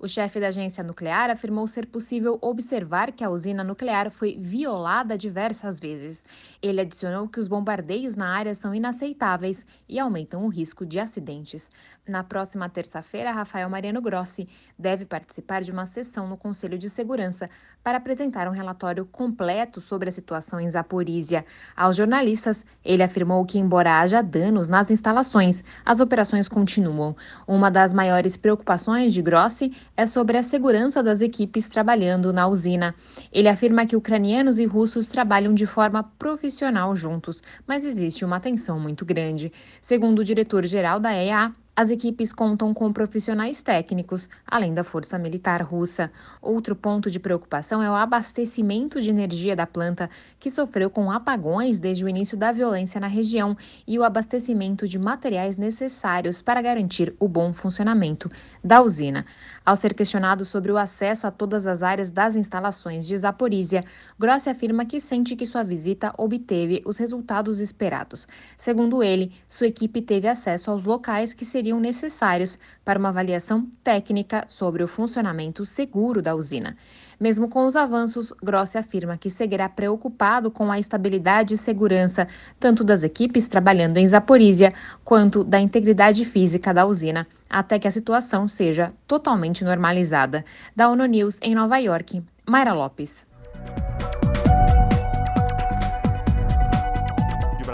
O chefe da agência nuclear afirmou ser possível observar que a usina nuclear foi violada diversas vezes. Ele adicionou que os bombardeios na área são inaceitáveis e aumentam o risco de acidentes. Na próxima terça-feira, Rafael Mariano Grossi deve participar de uma sessão no Conselho de Segurança para apresentar um relatório completo sobre a situação em Zaporizhia. Aos jornalistas, ele afirmou que, embora haja danos nas instalações, as operações continuam. Uma das maiores preocupações de Grossi é sobre a segurança das equipes trabalhando na usina. Ele afirma que ucranianos e russos trabalham de forma profissional juntos, mas existe uma tensão muito grande. Segundo o diretor-geral da EA, as equipes contam com profissionais técnicos, além da força militar russa. Outro ponto de preocupação é o abastecimento de energia da planta, que sofreu com apagões desde o início da violência na região, e o abastecimento de materiais necessários para garantir o bom funcionamento da usina. Ao ser questionado sobre o acesso a todas as áreas das instalações de Zaporizhia, Grossi afirma que sente que sua visita obteve os resultados esperados. Segundo ele, sua equipe teve acesso aos locais que seriam necessários para uma avaliação técnica sobre o funcionamento seguro da usina. Mesmo com os avanços, Grossi afirma que seguirá preocupado com a estabilidade e segurança tanto das equipes trabalhando em Zaporizhia quanto da integridade física da usina até que a situação seja totalmente normalizada. Da ONU News em Nova York, Mayra Lopes.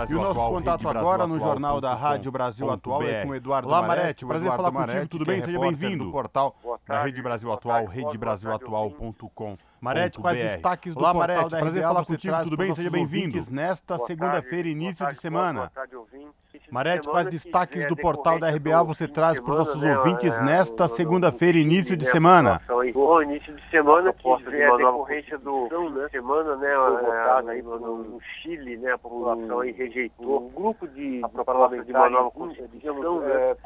Brasil e o nosso Atual, contato agora no Jornal da Rádio Brasil Atual é com o Eduardo Olá, Marete. Prazer Eduardo falar Marete, contigo, tudo bem? É Seja bem-vindo. portal da Rede Brasil Atual, redebrasilatual.com. Marete, quais destaques do Olá, portal Marete, da prazer falar contigo, tudo bem? Seja bem-vindo. Nesta segunda-feira, início de semana. Boa tarde, Marete, quais destaques do portal da RBA você traz para os nossos né, ouvintes nesta segunda-feira, início de semana? Bom, início de semana que vem a decorrência do né? semana, né, aí no Chile, né, a população aí rejeitou um grupo de parlamentares de uma nova constituição, né,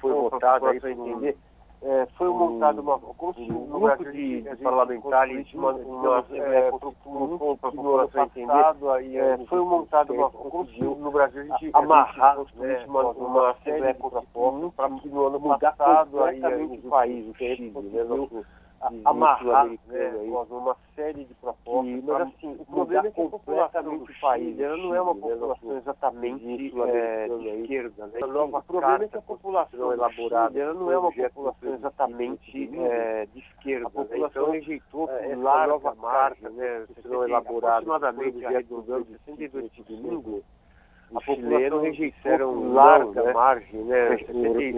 foi votado aí para entender é, foi montada uma um grupo de, de parlamentares, uma, uma é, aí é, foi montada uma conseguiu no Brasil a gente amarrar né, uma, uma assembleia contra para que no ano passado aí o país, o Chile, né, nosso amarrar né, uma série de propostas. mas assim, o problema é que a população do país ela não é uma população exatamente é, de esquerda. Né? O problema é que a população elaborada ela não é uma população exatamente é, de esquerda. A população né? rejeitou por larga margem, né, elaborada aproximadamente arredondando 62 domingo a população rejeição larga né? margem, né?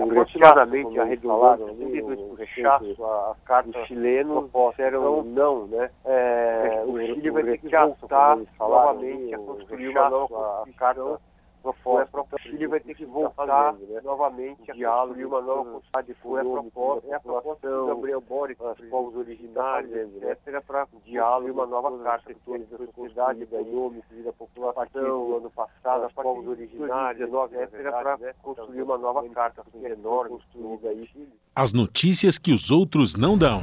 aproximadamente arredondado, 62% rechaço, a carta chileno disseram não, né? É, o Chile vai ter que voltar novamente a construir uma nova carta proposta. O Chile vai ter que voltar né? novamente a diálogo e uma nova constituição. Foi a proposta, é a proposta do Gabriel Boric, os povos originários, etc., para diálogo e uma nova carta de sociedade econômica e da população do ano passado, os povos originários, etc., para construir uma nova carta enorme construída aí. As notícias que os outros não dão.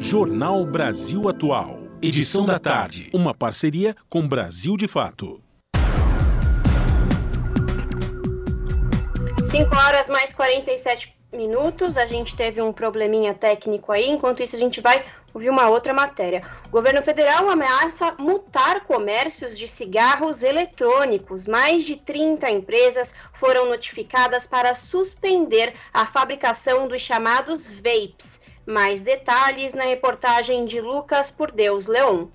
Jornal Brasil Atual. Edição da tarde. Uma parceria com Brasil de Fato. 5 horas mais 47 minutos. A gente teve um probleminha técnico aí. Enquanto isso, a gente vai ouvir uma outra matéria. O governo federal ameaça multar comércios de cigarros eletrônicos. Mais de 30 empresas foram notificadas para suspender a fabricação dos chamados vapes. Mais detalhes na reportagem de Lucas por Deus Leon.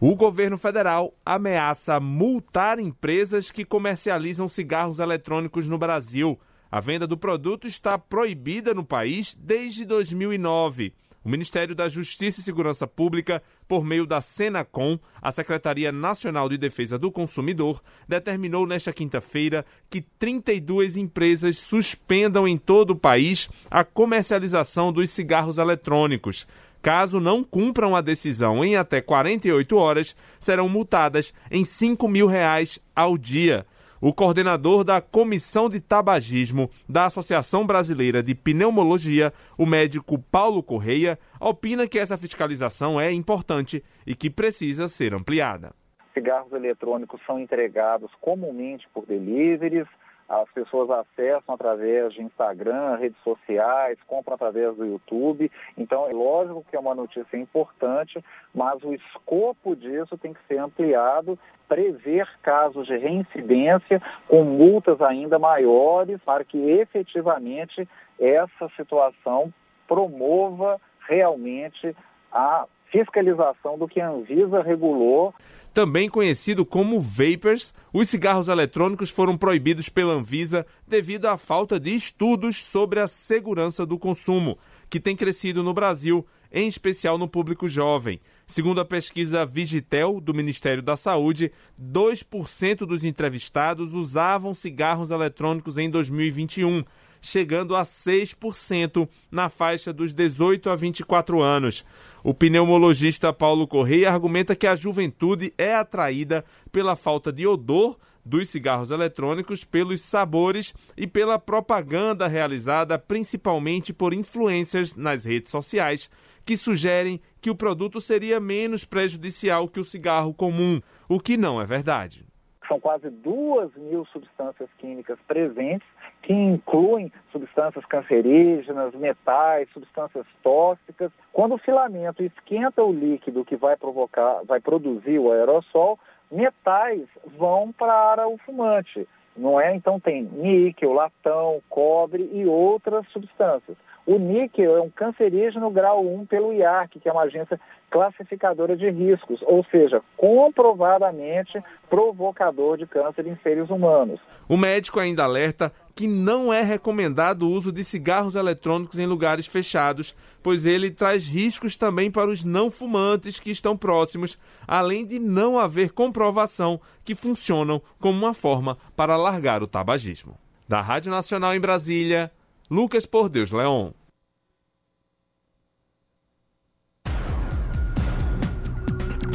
O governo federal ameaça multar empresas que comercializam cigarros eletrônicos no Brasil. A venda do produto está proibida no país desde 2009. O Ministério da Justiça e Segurança Pública, por meio da Senacom, a Secretaria Nacional de Defesa do Consumidor, determinou nesta quinta-feira que 32 empresas suspendam em todo o país a comercialização dos cigarros eletrônicos. Caso não cumpram a decisão em até 48 horas, serão multadas em 5 mil reais ao dia. O coordenador da Comissão de Tabagismo da Associação Brasileira de Pneumologia, o médico Paulo Correia, opina que essa fiscalização é importante e que precisa ser ampliada. Cigarros eletrônicos são entregados comumente por deliveries, as pessoas acessam através de Instagram, redes sociais, compram através do YouTube. Então, é lógico que é uma notícia importante, mas o escopo disso tem que ser ampliado, prever casos de reincidência com multas ainda maiores, para que efetivamente essa situação promova realmente a fiscalização do que a Anvisa regulou também conhecido como vapers, os cigarros eletrônicos foram proibidos pela Anvisa devido à falta de estudos sobre a segurança do consumo, que tem crescido no Brasil, em especial no público jovem. Segundo a pesquisa Vigitel, do Ministério da Saúde, 2% dos entrevistados usavam cigarros eletrônicos em 2021, chegando a 6% na faixa dos 18 a 24 anos. O pneumologista Paulo Correia argumenta que a juventude é atraída pela falta de odor dos cigarros eletrônicos, pelos sabores e pela propaganda realizada principalmente por influencers nas redes sociais, que sugerem que o produto seria menos prejudicial que o cigarro comum, o que não é verdade. São quase duas mil substâncias químicas presentes, que incluem substâncias cancerígenas, metais, substâncias tóxicas. Quando o filamento esquenta o líquido que vai provocar, vai produzir o aerossol, metais vão para o fumante. Não é? Então tem níquel, latão, cobre e outras substâncias. O níquel é um cancerígeno grau 1 pelo IARC, que é uma agência classificadora de riscos, ou seja, comprovadamente provocador de câncer em seres humanos. O médico ainda alerta que não é recomendado o uso de cigarros eletrônicos em lugares fechados, pois ele traz riscos também para os não fumantes que estão próximos, além de não haver comprovação que funcionam como uma forma para largar o tabagismo. Da Rádio Nacional em Brasília, Lucas Por Deus Leon.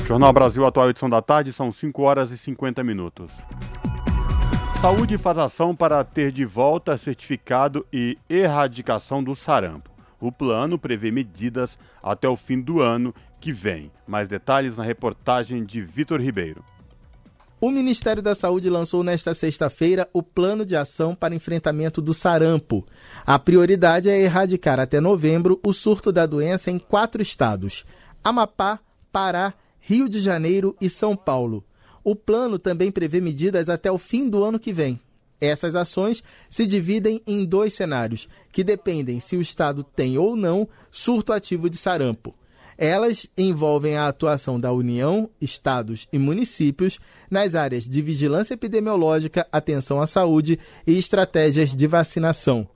Jornal Brasil Atual, edição da tarde, são 5 horas e 50 minutos. Saúde faz ação para ter de volta certificado e erradicação do sarampo. O plano prevê medidas até o fim do ano que vem. Mais detalhes na reportagem de Vitor Ribeiro. O Ministério da Saúde lançou nesta sexta-feira o Plano de Ação para Enfrentamento do Sarampo. A prioridade é erradicar até novembro o surto da doença em quatro estados: Amapá, Pará, Rio de Janeiro e São Paulo. O plano também prevê medidas até o fim do ano que vem. Essas ações se dividem em dois cenários, que dependem se o Estado tem ou não surto ativo de sarampo. Elas envolvem a atuação da União, estados e municípios nas áreas de vigilância epidemiológica, atenção à saúde e estratégias de vacinação.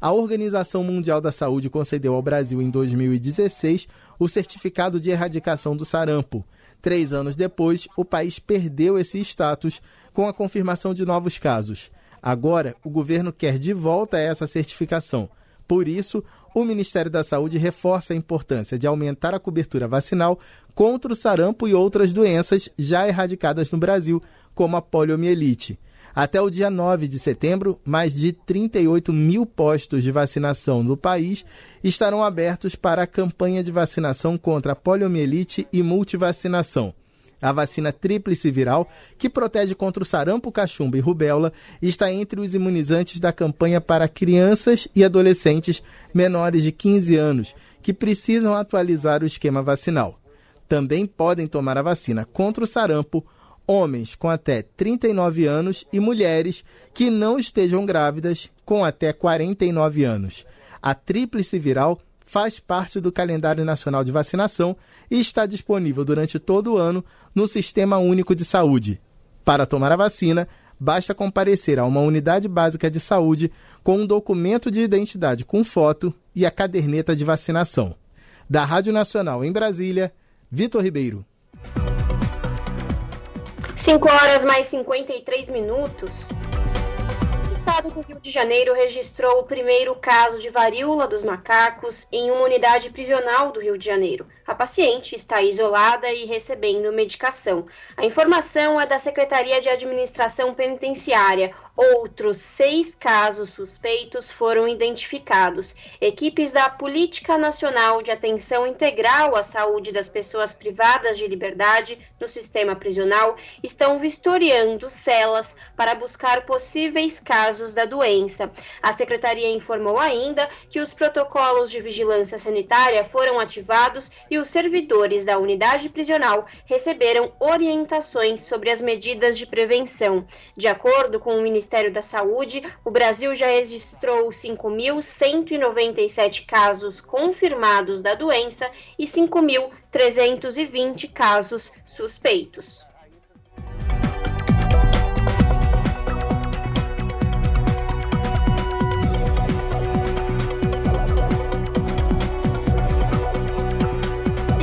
A Organização Mundial da Saúde concedeu ao Brasil em 2016 o certificado de erradicação do sarampo. Três anos depois, o país perdeu esse status com a confirmação de novos casos. Agora, o governo quer de volta essa certificação. Por isso, o Ministério da Saúde reforça a importância de aumentar a cobertura vacinal contra o sarampo e outras doenças já erradicadas no Brasil, como a poliomielite. Até o dia 9 de setembro, mais de 38 mil postos de vacinação no país estarão abertos para a campanha de vacinação contra a poliomielite e multivacinação. A vacina tríplice viral, que protege contra o sarampo, cachumba e rubéola, está entre os imunizantes da campanha para crianças e adolescentes menores de 15 anos, que precisam atualizar o esquema vacinal. Também podem tomar a vacina contra o sarampo homens com até 39 anos e mulheres que não estejam grávidas com até 49 anos. A tríplice viral faz parte do calendário nacional de vacinação e está disponível durante todo o ano no Sistema Único de Saúde. Para tomar a vacina, basta comparecer a uma unidade básica de saúde com um documento de identidade com foto e a caderneta de vacinação. Da Rádio Nacional em Brasília, Vitor Ribeiro. 5 horas mais 53 minutos estado do Rio de Janeiro registrou o primeiro caso de varíola dos macacos em uma unidade prisional do Rio de Janeiro. A paciente está isolada e recebendo medicação. A informação é da Secretaria de Administração Penitenciária. Outros seis casos suspeitos foram identificados. Equipes da Política Nacional de Atenção Integral à Saúde das Pessoas Privadas de Liberdade no sistema prisional estão vistoriando celas para buscar possíveis casos casos da doença. A secretaria informou ainda que os protocolos de vigilância sanitária foram ativados e os servidores da unidade prisional receberam orientações sobre as medidas de prevenção. De acordo com o Ministério da Saúde, o Brasil já registrou 5.197 casos confirmados da doença e 5.320 casos suspeitos.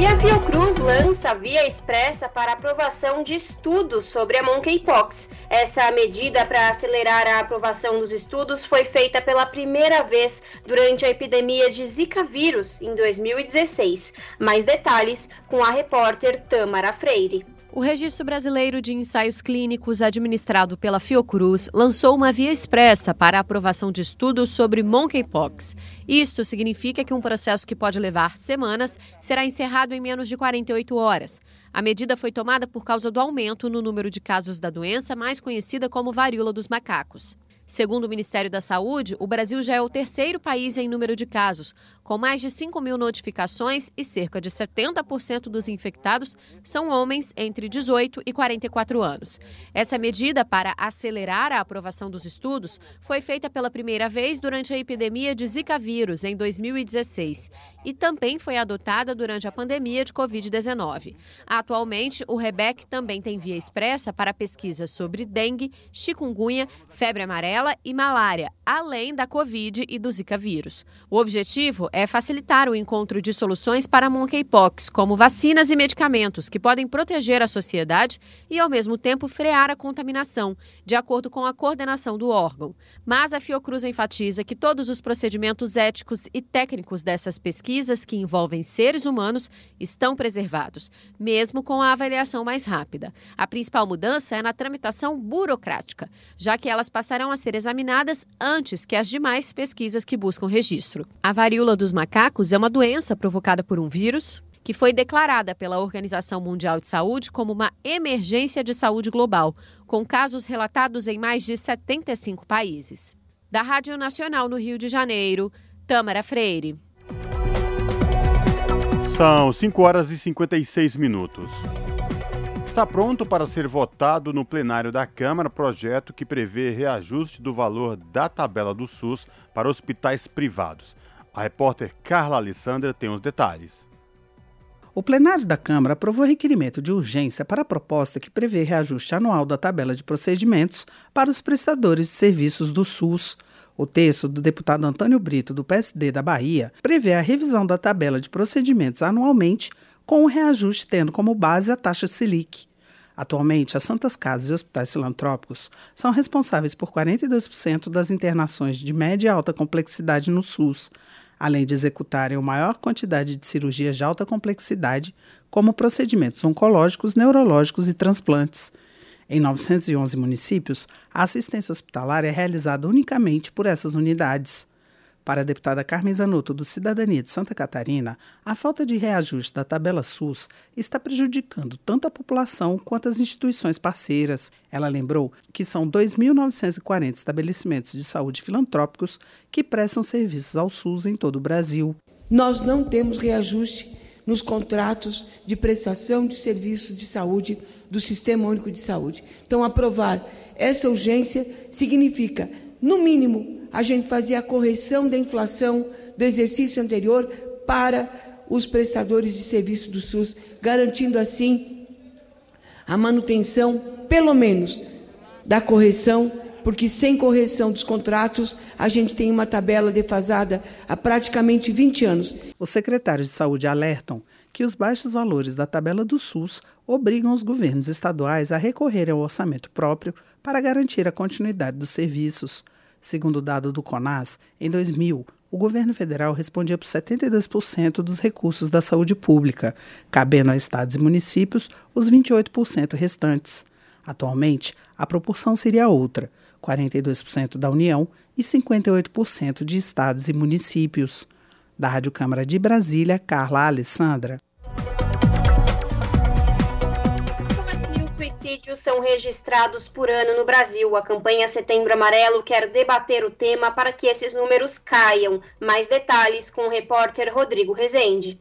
E a Fiocruz lança via expressa para aprovação de estudos sobre a monkeypox. Essa medida para acelerar a aprovação dos estudos foi feita pela primeira vez durante a epidemia de Zika vírus em 2016. Mais detalhes com a repórter Tamara Freire. O Registro Brasileiro de Ensaios Clínicos, administrado pela Fiocruz, lançou uma via expressa para a aprovação de estudos sobre monkeypox. Isto significa que um processo que pode levar semanas será encerrado em menos de 48 horas. A medida foi tomada por causa do aumento no número de casos da doença, mais conhecida como varíola dos macacos. Segundo o Ministério da Saúde, o Brasil já é o terceiro país em número de casos, com mais de 5 mil notificações e cerca de 70% dos infectados são homens entre 18 e 44 anos. Essa medida para acelerar a aprovação dos estudos foi feita pela primeira vez durante a epidemia de Zika vírus em 2016 e também foi adotada durante a pandemia de Covid-19. Atualmente, o REBEC também tem via expressa para pesquisas sobre dengue, chikungunya, febre amarela e malária, além da Covid e do Zika vírus. O objetivo é facilitar o encontro de soluções para monkeypox, como vacinas e medicamentos, que podem proteger a sociedade e, ao mesmo tempo, frear a contaminação, de acordo com a coordenação do órgão. Mas a Fiocruz enfatiza que todos os procedimentos éticos e técnicos dessas pesquisas, que envolvem seres humanos, estão preservados, mesmo com a avaliação mais rápida. A principal mudança é na tramitação burocrática, já que elas passarão a ser examinadas antes que as demais pesquisas que buscam registro. A varíola dos macacos é uma doença provocada por um vírus que foi declarada pela Organização Mundial de Saúde como uma emergência de saúde global, com casos relatados em mais de 75 países. Da Rádio Nacional no Rio de Janeiro, Tâmara Freire. São 5 horas e 56 minutos. Está pronto para ser votado no plenário da Câmara projeto que prevê reajuste do valor da tabela do SUS para hospitais privados. A repórter Carla Alessandra tem os detalhes. O plenário da Câmara aprovou requerimento de urgência para a proposta que prevê reajuste anual da tabela de procedimentos para os prestadores de serviços do SUS. O texto do deputado Antônio Brito, do PSD da Bahia, prevê a revisão da tabela de procedimentos anualmente, com o reajuste tendo como base a taxa Selic. Atualmente, as Santas Casas e hospitais filantrópicos são responsáveis por 42% das internações de média e alta complexidade no SUS, além de executarem a maior quantidade de cirurgias de alta complexidade, como procedimentos oncológicos, neurológicos e transplantes. Em 911 municípios, a assistência hospitalar é realizada unicamente por essas unidades. Para a deputada Carmen Zanotto, do Cidadania de Santa Catarina, a falta de reajuste da tabela SUS está prejudicando tanto a população quanto as instituições parceiras. Ela lembrou que são 2.940 estabelecimentos de saúde filantrópicos que prestam serviços ao SUS em todo o Brasil. Nós não temos reajuste nos contratos de prestação de serviços de saúde do Sistema Único de Saúde. Então, aprovar essa urgência significa, no mínimo, a gente fazia a correção da inflação do exercício anterior para os prestadores de serviço do SUS, garantindo assim a manutenção, pelo menos, da correção porque sem correção dos contratos, a gente tem uma tabela defasada há praticamente 20 anos. Os secretários de saúde alertam que os baixos valores da tabela do SUS obrigam os governos estaduais a recorrer ao orçamento próprio para garantir a continuidade dos serviços. Segundo o dado do CONAS, em 2000, o governo federal respondia por 72% dos recursos da saúde pública, cabendo a estados e municípios os 28% restantes. Atualmente, a proporção seria outra: 42% da União e 58% de estados e municípios. Da Rádio Câmara de Brasília, Carla Alessandra. Suicídios são registrados por ano no Brasil. A campanha Setembro Amarelo quer debater o tema para que esses números caiam. Mais detalhes com o repórter Rodrigo Rezende.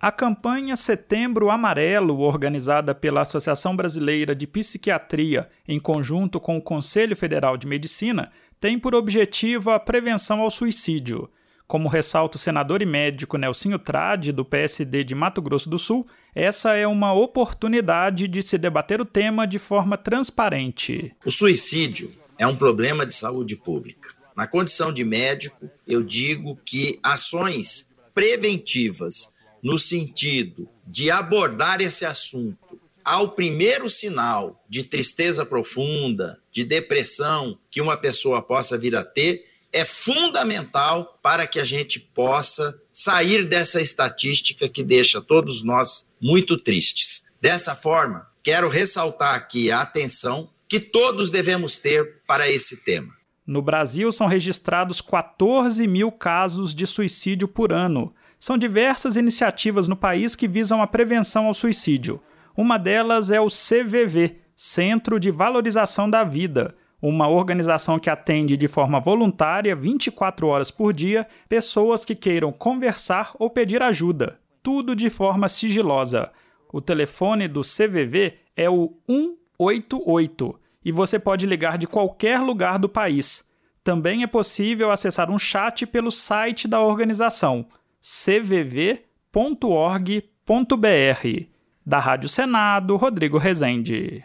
A campanha Setembro Amarelo, organizada pela Associação Brasileira de Psiquiatria em conjunto com o Conselho Federal de Medicina, tem por objetivo a prevenção ao suicídio. Como ressalta o senador e médico Nelsinho Trade, do PSD de Mato Grosso do Sul, essa é uma oportunidade de se debater o tema de forma transparente. O suicídio é um problema de saúde pública. Na condição de médico, eu digo que ações preventivas no sentido de abordar esse assunto ao primeiro sinal de tristeza profunda, de depressão que uma pessoa possa vir a ter, é fundamental para que a gente possa sair dessa estatística que deixa todos nós muito tristes. Dessa forma, quero ressaltar aqui a atenção que todos devemos ter para esse tema. No Brasil, são registrados 14 mil casos de suicídio por ano. São diversas iniciativas no país que visam a prevenção ao suicídio. Uma delas é o CVV Centro de Valorização da Vida uma organização que atende de forma voluntária 24 horas por dia pessoas que queiram conversar ou pedir ajuda, tudo de forma sigilosa. O telefone do CVV é o 188 e você pode ligar de qualquer lugar do país. Também é possível acessar um chat pelo site da organização cvv.org.br. Da Rádio Senado, Rodrigo Rezende.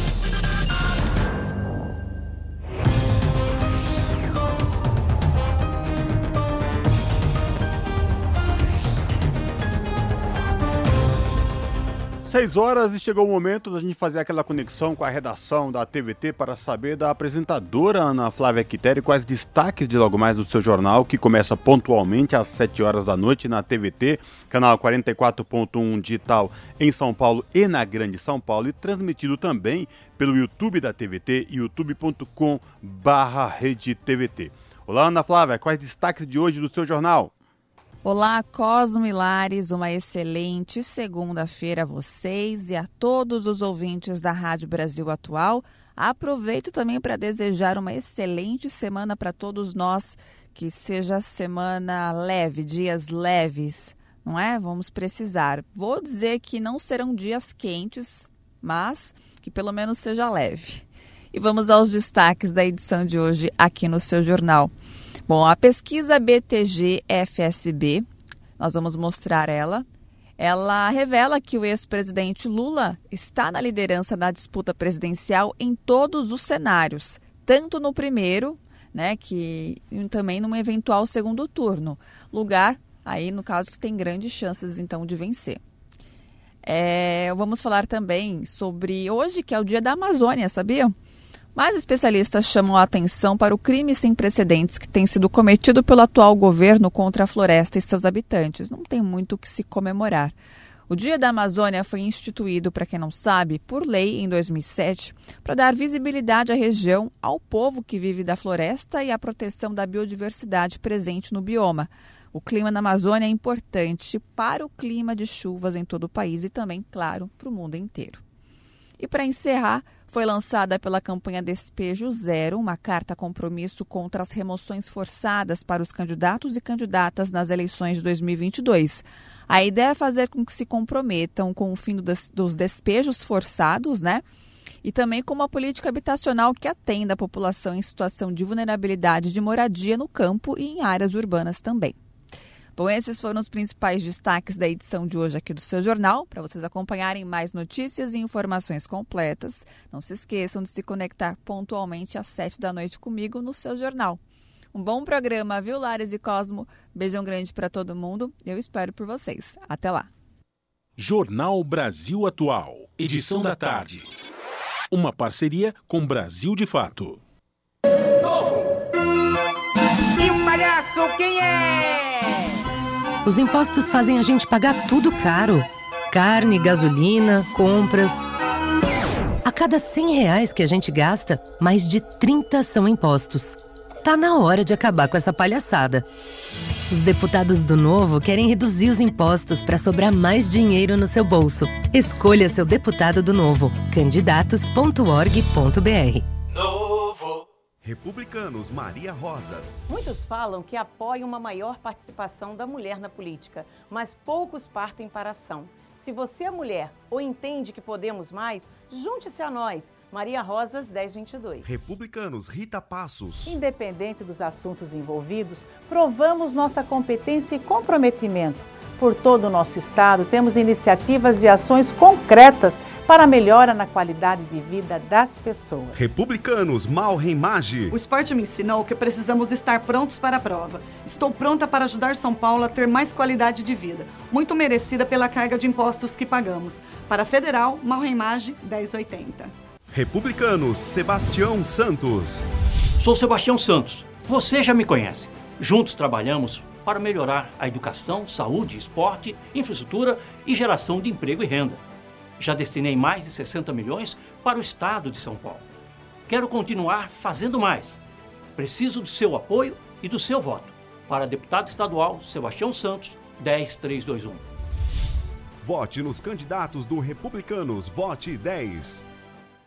Seis horas e chegou o momento da gente fazer aquela conexão com a redação da TVT para saber da apresentadora Ana Flávia Quitério quais destaques de logo mais do seu jornal, que começa pontualmente às 7 horas da noite na TVT, canal 44.1 digital em São Paulo e na Grande São Paulo, e transmitido também pelo YouTube da TVT, youtube.com barra Olá Ana Flávia, quais destaques de hoje do seu jornal? Olá, Cosmo Hilares, uma excelente segunda-feira a vocês e a todos os ouvintes da Rádio Brasil Atual. Aproveito também para desejar uma excelente semana para todos nós, que seja semana leve, dias leves, não é? Vamos precisar. Vou dizer que não serão dias quentes, mas que pelo menos seja leve. E vamos aos destaques da edição de hoje aqui no seu jornal. Bom, a pesquisa BTG-FSB, nós vamos mostrar ela. Ela revela que o ex-presidente Lula está na liderança da disputa presidencial em todos os cenários, tanto no primeiro, né, que também num eventual segundo turno, lugar aí no caso que tem grandes chances então de vencer. É, vamos falar também sobre hoje que é o Dia da Amazônia, sabiam? Mas especialistas chamam a atenção para o crime sem precedentes que tem sido cometido pelo atual governo contra a floresta e seus habitantes. Não tem muito o que se comemorar. O Dia da Amazônia foi instituído, para quem não sabe, por lei em 2007, para dar visibilidade à região, ao povo que vive da floresta e à proteção da biodiversidade presente no bioma. O clima na Amazônia é importante para o clima de chuvas em todo o país e também, claro, para o mundo inteiro. E para encerrar, foi lançada pela campanha Despejo Zero uma carta compromisso contra as remoções forçadas para os candidatos e candidatas nas eleições de 2022. A ideia é fazer com que se comprometam com o fim dos despejos forçados, né? E também com uma política habitacional que atenda a população em situação de vulnerabilidade de moradia no campo e em áreas urbanas também. Bom, esses foram os principais destaques da edição de hoje aqui do seu jornal. Para vocês acompanharem mais notícias e informações completas, não se esqueçam de se conectar pontualmente às sete da noite comigo no seu jornal. Um bom programa, viu, Lares e Cosmo? Beijão grande para todo mundo. Eu espero por vocês. Até lá. Jornal Brasil Atual, edição da tarde. Uma parceria com Brasil de Fato. Novo! E o palhaço quem é? Os impostos fazem a gente pagar tudo caro: carne, gasolina, compras. A cada 100 reais que a gente gasta, mais de 30 são impostos. Tá na hora de acabar com essa palhaçada. Os deputados do Novo querem reduzir os impostos para sobrar mais dinheiro no seu bolso. Escolha seu deputado do Novo. Candidatos.org.br. Republicanos Maria Rosas. Muitos falam que apoiam uma maior participação da mulher na política, mas poucos partem para a ação. Se você é mulher ou entende que podemos mais, junte-se a nós. Maria Rosas 1022. Republicanos Rita Passos. Independente dos assuntos envolvidos, provamos nossa competência e comprometimento. Por todo o nosso estado, temos iniciativas e ações concretas para a melhora na qualidade de vida das pessoas. Republicanos Mal Reimage. O esporte me ensinou que precisamos estar prontos para a prova. Estou pronta para ajudar São Paulo a ter mais qualidade de vida, muito merecida pela carga de impostos que pagamos. Para a Federal, Mal Reimage 1080. Republicanos Sebastião Santos. Sou Sebastião Santos. Você já me conhece. Juntos trabalhamos para melhorar a educação, saúde, esporte, infraestrutura e geração de emprego e renda já destinei mais de 60 milhões para o estado de São Paulo. Quero continuar fazendo mais. Preciso do seu apoio e do seu voto. Para deputado estadual Sebastião Santos, 10321. Vote nos candidatos do Republicanos. Vote 10.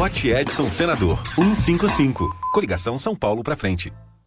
Vote Edson Senador 155. Coligação São Paulo para frente.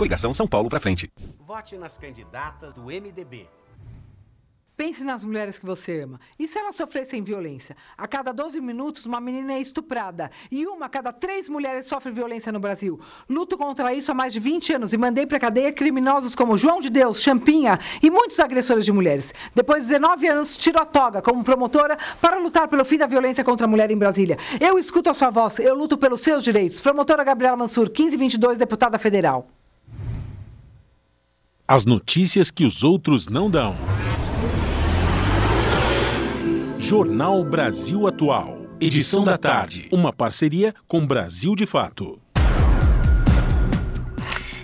Coligação São Paulo pra frente. Vote nas candidatas do MDB. Pense nas mulheres que você ama. E se elas sofressem violência? A cada 12 minutos, uma menina é estuprada. E uma a cada três mulheres sofre violência no Brasil. Luto contra isso há mais de 20 anos e mandei para cadeia criminosos como João de Deus, Champinha e muitos agressores de mulheres. Depois de 19 anos, tiro a toga como promotora para lutar pelo fim da violência contra a mulher em Brasília. Eu escuto a sua voz, eu luto pelos seus direitos. Promotora Gabriela Mansur, 1522, deputada federal. As notícias que os outros não dão. Jornal Brasil Atual. Edição da tarde. Uma parceria com Brasil de Fato.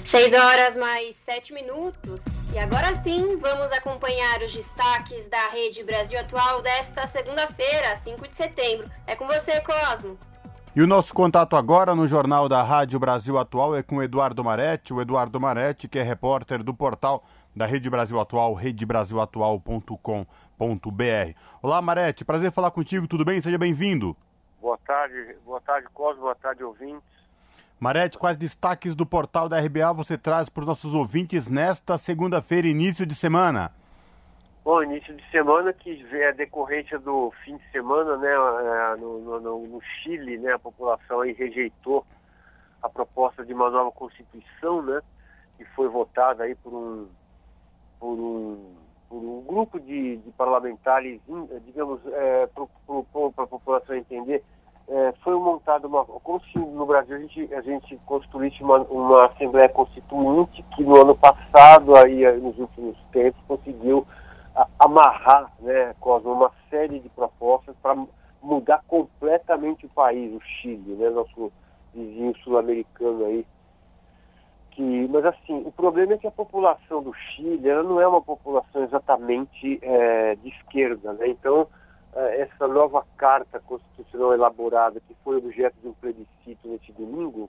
6 horas mais 7 minutos. E agora sim, vamos acompanhar os destaques da Rede Brasil Atual desta segunda-feira, 5 de setembro. É com você, Cosmo. E o nosso contato agora no Jornal da Rádio Brasil Atual é com o Eduardo Maretti. O Eduardo Maretti, que é repórter do portal da Rede Brasil Atual, redebrasilatual.com www.radiofobia.com.br. Olá, Marete, prazer falar contigo, tudo bem? Seja bem-vindo. Boa tarde, boa tarde, Cosmo, boa tarde, ouvintes. Marete, quais destaques do portal da RBA você traz para os nossos ouvintes nesta segunda-feira, início de semana? Bom, início de semana que é decorrência do fim de semana, né, no, no, no Chile, né, a população aí rejeitou a proposta de uma nova constituição, né, que foi votada aí por um, por um, por um grupo de, de parlamentares, digamos, é, para a população entender, é, foi montada uma. Como se no Brasil a gente, a gente construísse uma, uma Assembleia Constituinte que no ano passado, aí, nos últimos tempos, conseguiu a, amarrar né, Cosmo, uma série de propostas para mudar completamente o país, o Chile, né, nosso vizinho sul-americano aí. Que, mas assim, o problema é que a população do Chile ela não é uma população exatamente é, de esquerda, né? Então é, essa nova carta constitucional elaborada, que foi objeto de um plebiscito neste domingo,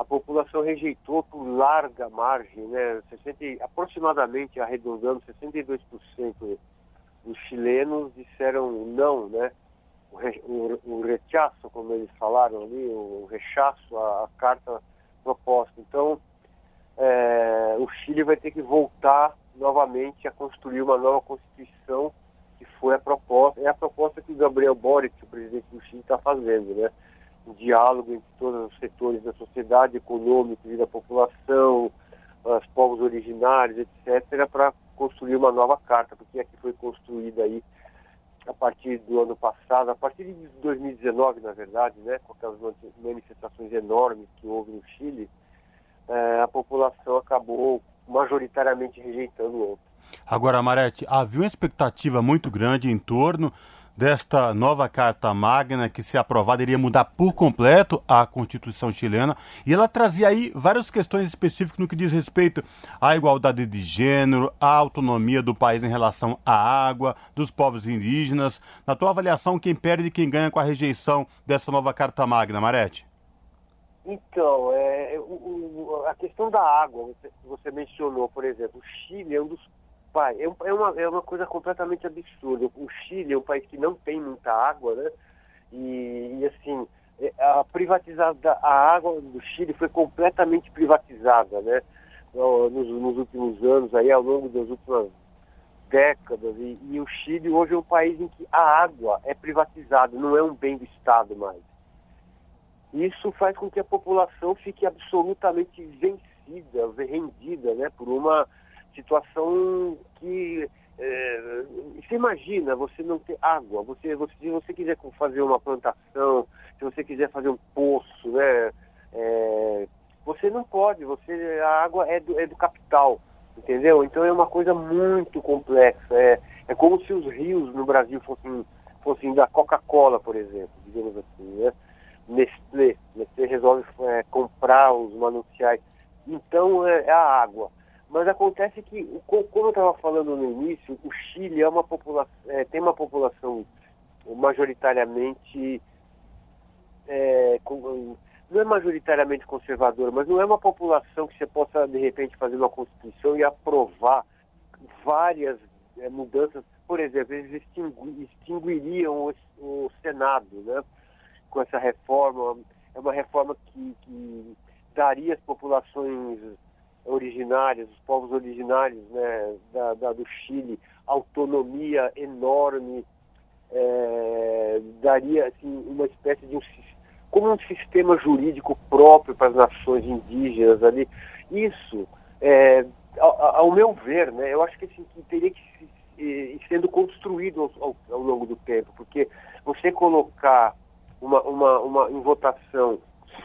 a população rejeitou por larga margem, né? 60, aproximadamente, arredondando, 62% dos chilenos disseram não, né? O, re, o, o rechaço, como eles falaram ali, o rechaço à, à carta proposta. Então, é, o Chile vai ter que voltar novamente a construir uma nova constituição que foi a proposta, é a proposta que o Gabriel Boric, o presidente do Chile, está fazendo, né? Um diálogo entre todos os setores da sociedade, econômica e da população, os povos originários, etc., para construir uma nova carta, porque é que foi construída aí a partir do ano passado, a partir de 2019, na verdade, né, com aquelas manifestações enormes que houve no Chile, eh, a população acabou majoritariamente rejeitando o outro. Agora, Marete, havia uma expectativa muito grande em torno desta nova Carta Magna que, se aprovada, iria mudar por completo a Constituição chilena. E ela trazia aí várias questões específicas no que diz respeito à igualdade de gênero, à autonomia do país em relação à água, dos povos indígenas. Na tua avaliação, quem perde e quem ganha com a rejeição dessa nova Carta Magna, Marete? Então, é, o, o, a questão da água, você, você mencionou, por exemplo, o Chile é um dos pai, é, é, uma, é uma coisa completamente absurda. O Chile é um país que não tem muita água, né? E, e assim, é, a privatizada a água do Chile foi completamente privatizada, né? Nos, nos últimos anos, aí ao longo das últimas décadas. E, e, o Chile hoje é um país em que a água é privatizada, não é um bem do Estado mais. Isso faz com que a população fique absolutamente vencida, rendida, né, por uma situação que é, você imagina você não ter água, você, você, se você quiser fazer uma plantação, se você quiser fazer um poço, né, é, você não pode, você, a água é do, é do capital, entendeu? Então é uma coisa muito complexa, é, é como se os rios no Brasil fossem, fossem da Coca-Cola, por exemplo, digamos assim, né? Nestlé, Nestlé resolve é, comprar os mananciais, então é, é a água. Mas acontece que, como eu estava falando no início, o Chile é uma é, tem uma população majoritariamente. É, com, não é majoritariamente conservadora, mas não é uma população que você possa, de repente, fazer uma constituição e aprovar várias é, mudanças. Por exemplo, eles extingui, extinguiriam o, o, Senado né, com essa reforma. É uma reforma que, que daria às populações originárias, os povos originários né, da, da, do Chile, autonomia enorme, é, daria assim, uma espécie de um como um sistema jurídico próprio para as nações indígenas ali. Isso, é, ao, ao, meu ver, né, eu acho que, assim, que teria que ir sendo construído ao, ao, longo do tempo, porque você colocar uma, uma, uma em votação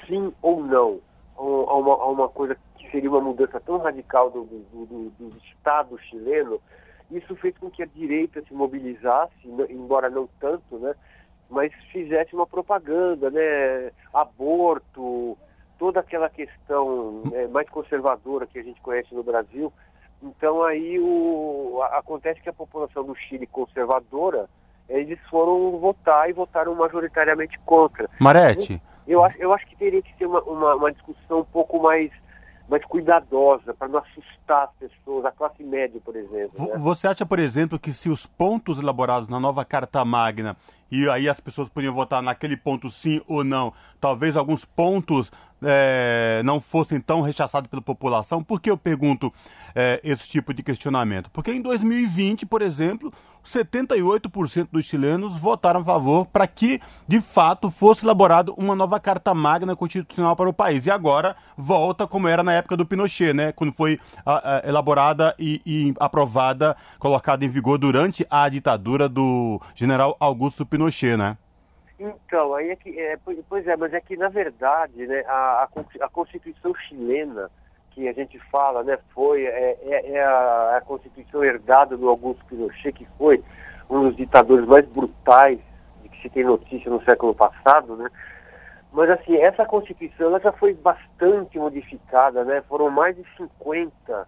sim ou não a uma, a uma coisa seria uma mudança tão radical do, do, do, do Estado chileno, isso fez com que a direita se mobilizasse, embora não tanto, né? Mas fizesse uma propaganda, né? Aborto, toda aquela questão é, mais conservadora que a gente conhece no Brasil. Então aí o, acontece que a população do Chile conservadora, eles foram votar e votaram majoritariamente contra. Marete? Eu, acho, eu acho que teria que ser uma, uma, uma discussão um pouco mais mais cuidadosa, para não assustar as pessoas, a classe média, por exemplo. Né? Você acha, por exemplo, que se os pontos elaborados na nova Carta Magna, e aí as pessoas podiam votar naquele ponto sim ou não, talvez alguns pontos é, não fossem tão rechaçados pela população? Por que eu pergunto é, esse tipo de questionamento? Porque em 2020, por exemplo, 78% dos chilenos votaram a favor para que, de fato, fosse elaborada uma nova Carta Magna Constitucional para o país. E agora volta como era na época do Pinochet, né? Quando foi a, a, elaborada e, e aprovada, colocada em vigor durante a ditadura do general Augusto Pinochet, né? Então, aí é que, é, pois é, mas é que na verdade, né, a, a Constituição chilena, que a gente fala, né, foi, é, é, é a, a, Constituição herdada do Augusto Pinochet, que foi um dos ditadores mais brutais de que se tem notícia no século passado, né, mas assim, essa Constituição ela já foi bastante modificada, né, foram mais de 50,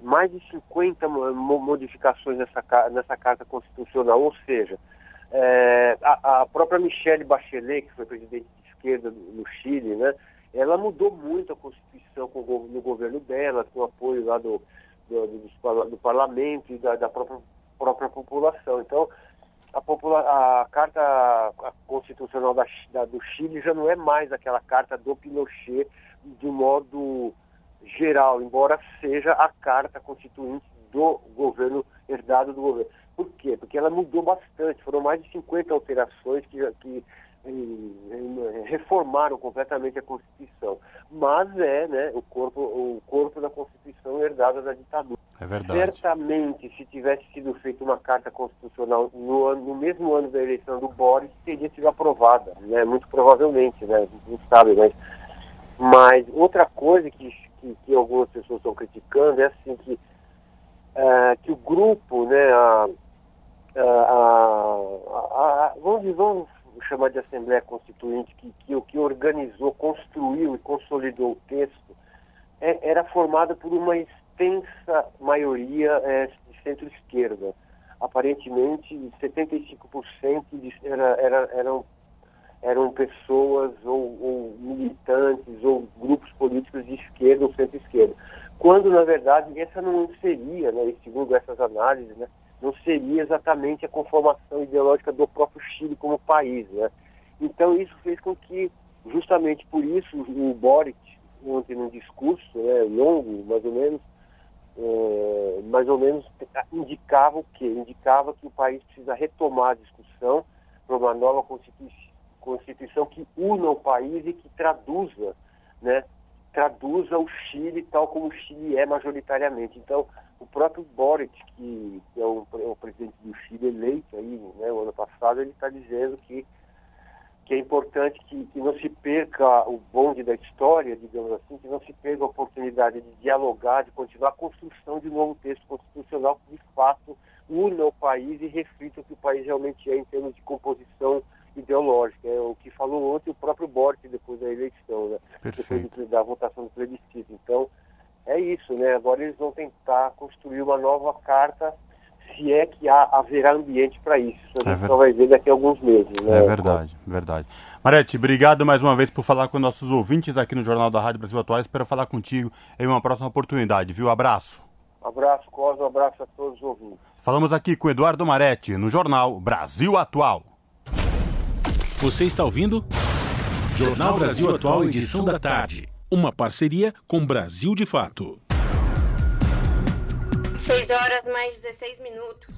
mais de 50 modificações nessa, nessa Carta Constitucional, ou seja, é, a, a, própria Michelle Bachelet, que foi presidente de esquerda no Chile, né, ela mudou muito a Constituição com no governo dela, com o apoio lá do, do, do, do parlamento e da, da própria, própria, população. Então, a, popula a Carta Constitucional da, da, do Chile já não é mais aquela carta do Pinochet de modo geral, embora seja a carta constituinte do governo, herdado do governo. Por quê? Porque ela mudou bastante, foram mais de 50 alterações que, que reformaram completamente a Constituição. Mas é né, o, corpo, o corpo da Constituição herdada da ditadura. É verdade. Certamente, se tivesse sido feita uma carta constitucional no, ano, no mesmo ano da eleição do Boris, teria sido aprovada, né? muito provavelmente, né? a gente não sabe, mas, mas outra coisa que, que, que algumas pessoas estão criticando é assim que, uh, que o grupo, né, a, a, a, a, vamos, vamos chamar de Assembleia Constituinte, que, que, que organizou, construiu e consolidou o texto, é, era formada por uma extensa maioria é, de centro-esquerda. Aparentemente, 75% de, era, era, eram, eram pessoas ou, ou militantes ou grupos políticos de esquerda ou centro-esquerda. Quando, na verdade, essa não seria, né, segundo essas análises, né, não seria exatamente a conformação ideológica do próprio Chile como país. Né? Então isso fez com que, justamente por isso, o Boric, ontem num discurso né, longo, mais ou menos, é, mais ou menos indicava o quê? Indicava que o país precisa retomar a discussão para uma nova constituição, constituição que una o país e que traduza, né, traduza o Chile tal como o Chile é majoritariamente. Então, o próprio Boric, que, que é, o, é, o, presidente do Chile eleito aí, né, o ano passado, ele está dizendo que, que é importante que, que não se perca o bonde da história, digamos assim, que não se perca a oportunidade de dialogar, de continuar a construção de um novo texto constitucional que, de fato, una o país e reflita o que o país realmente é em termos de composição ideológica. É o que falou ontem o próprio Boric depois da eleição, né? depois da votação do plebiscito. Então, é isso, né? Agora eles vão tentar construir uma nova carta, se é que há, haverá ambiente para isso. A gente é só vai ver daqui a alguns meses, né? É verdade, verdade. Marete, obrigado mais uma vez por falar com nossos ouvintes aqui no Jornal da Rádio Brasil Atual. Espero falar contigo em uma próxima oportunidade, viu? Abraço. Abraço, Cosa, um abraço a todos os ouvintes. Falamos aqui com Eduardo Marete, no Jornal Brasil Atual. Você está ouvindo? Jornal Brasil Atual, edição da tarde uma parceria com Brasil de Fato. 6 horas mais 16 minutos.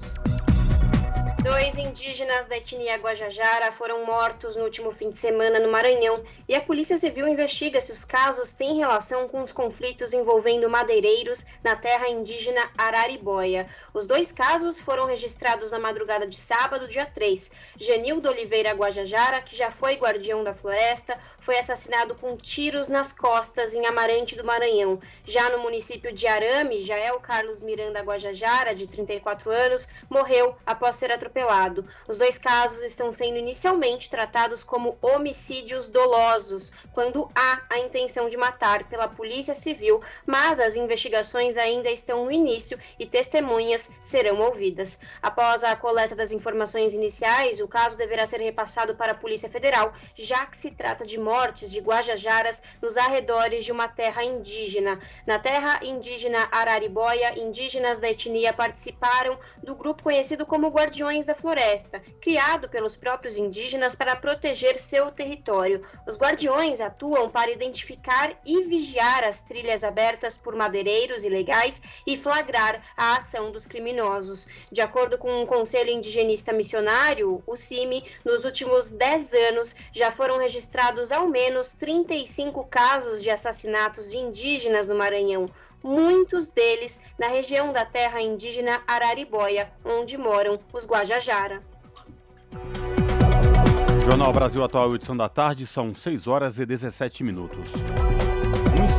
Dois indígenas da etnia Guajajara foram mortos no último fim de semana no Maranhão e a Polícia Civil investiga se os casos têm relação com os conflitos envolvendo madeireiros na terra indígena Araribóia. Os dois casos foram registrados na madrugada de sábado, dia 3. Genildo Oliveira Guajajara, que já foi guardião da floresta, foi assassinado com tiros nas costas em Amarante do Maranhão. Já no município de Arame, Jael Carlos Miranda Guajajara, de 34 anos, morreu após ser atropelado atropelado. Os dois casos estão sendo inicialmente tratados como homicídios dolosos, quando há a intenção de matar pela Polícia Civil, mas as investigações ainda estão no início e testemunhas serão ouvidas. Após a coleta das informações iniciais, o caso deverá ser repassado para a Polícia Federal, já que se trata de mortes de guajajaras nos arredores de uma terra indígena. Na terra indígena Araribóia, indígenas da etnia participaram do grupo conhecido como Guardiões Guardiões da Floresta, criado pelos próprios indígenas para proteger seu território. Os guardiões atuam para identificar e vigiar as trilhas abertas por madeireiros ilegais e flagrar a ação dos criminosos. De acordo com o Conselho Indigenista Missionário, o CIMI, nos últimos 10 anos já foram registrados ao menos 35 casos de assassinatos de indígenas no Maranhão muitos deles na região da terra indígena Araribóia, onde moram os Guajajara. Jornal Brasil Atual, edição da tarde, são 6 horas e 17 minutos.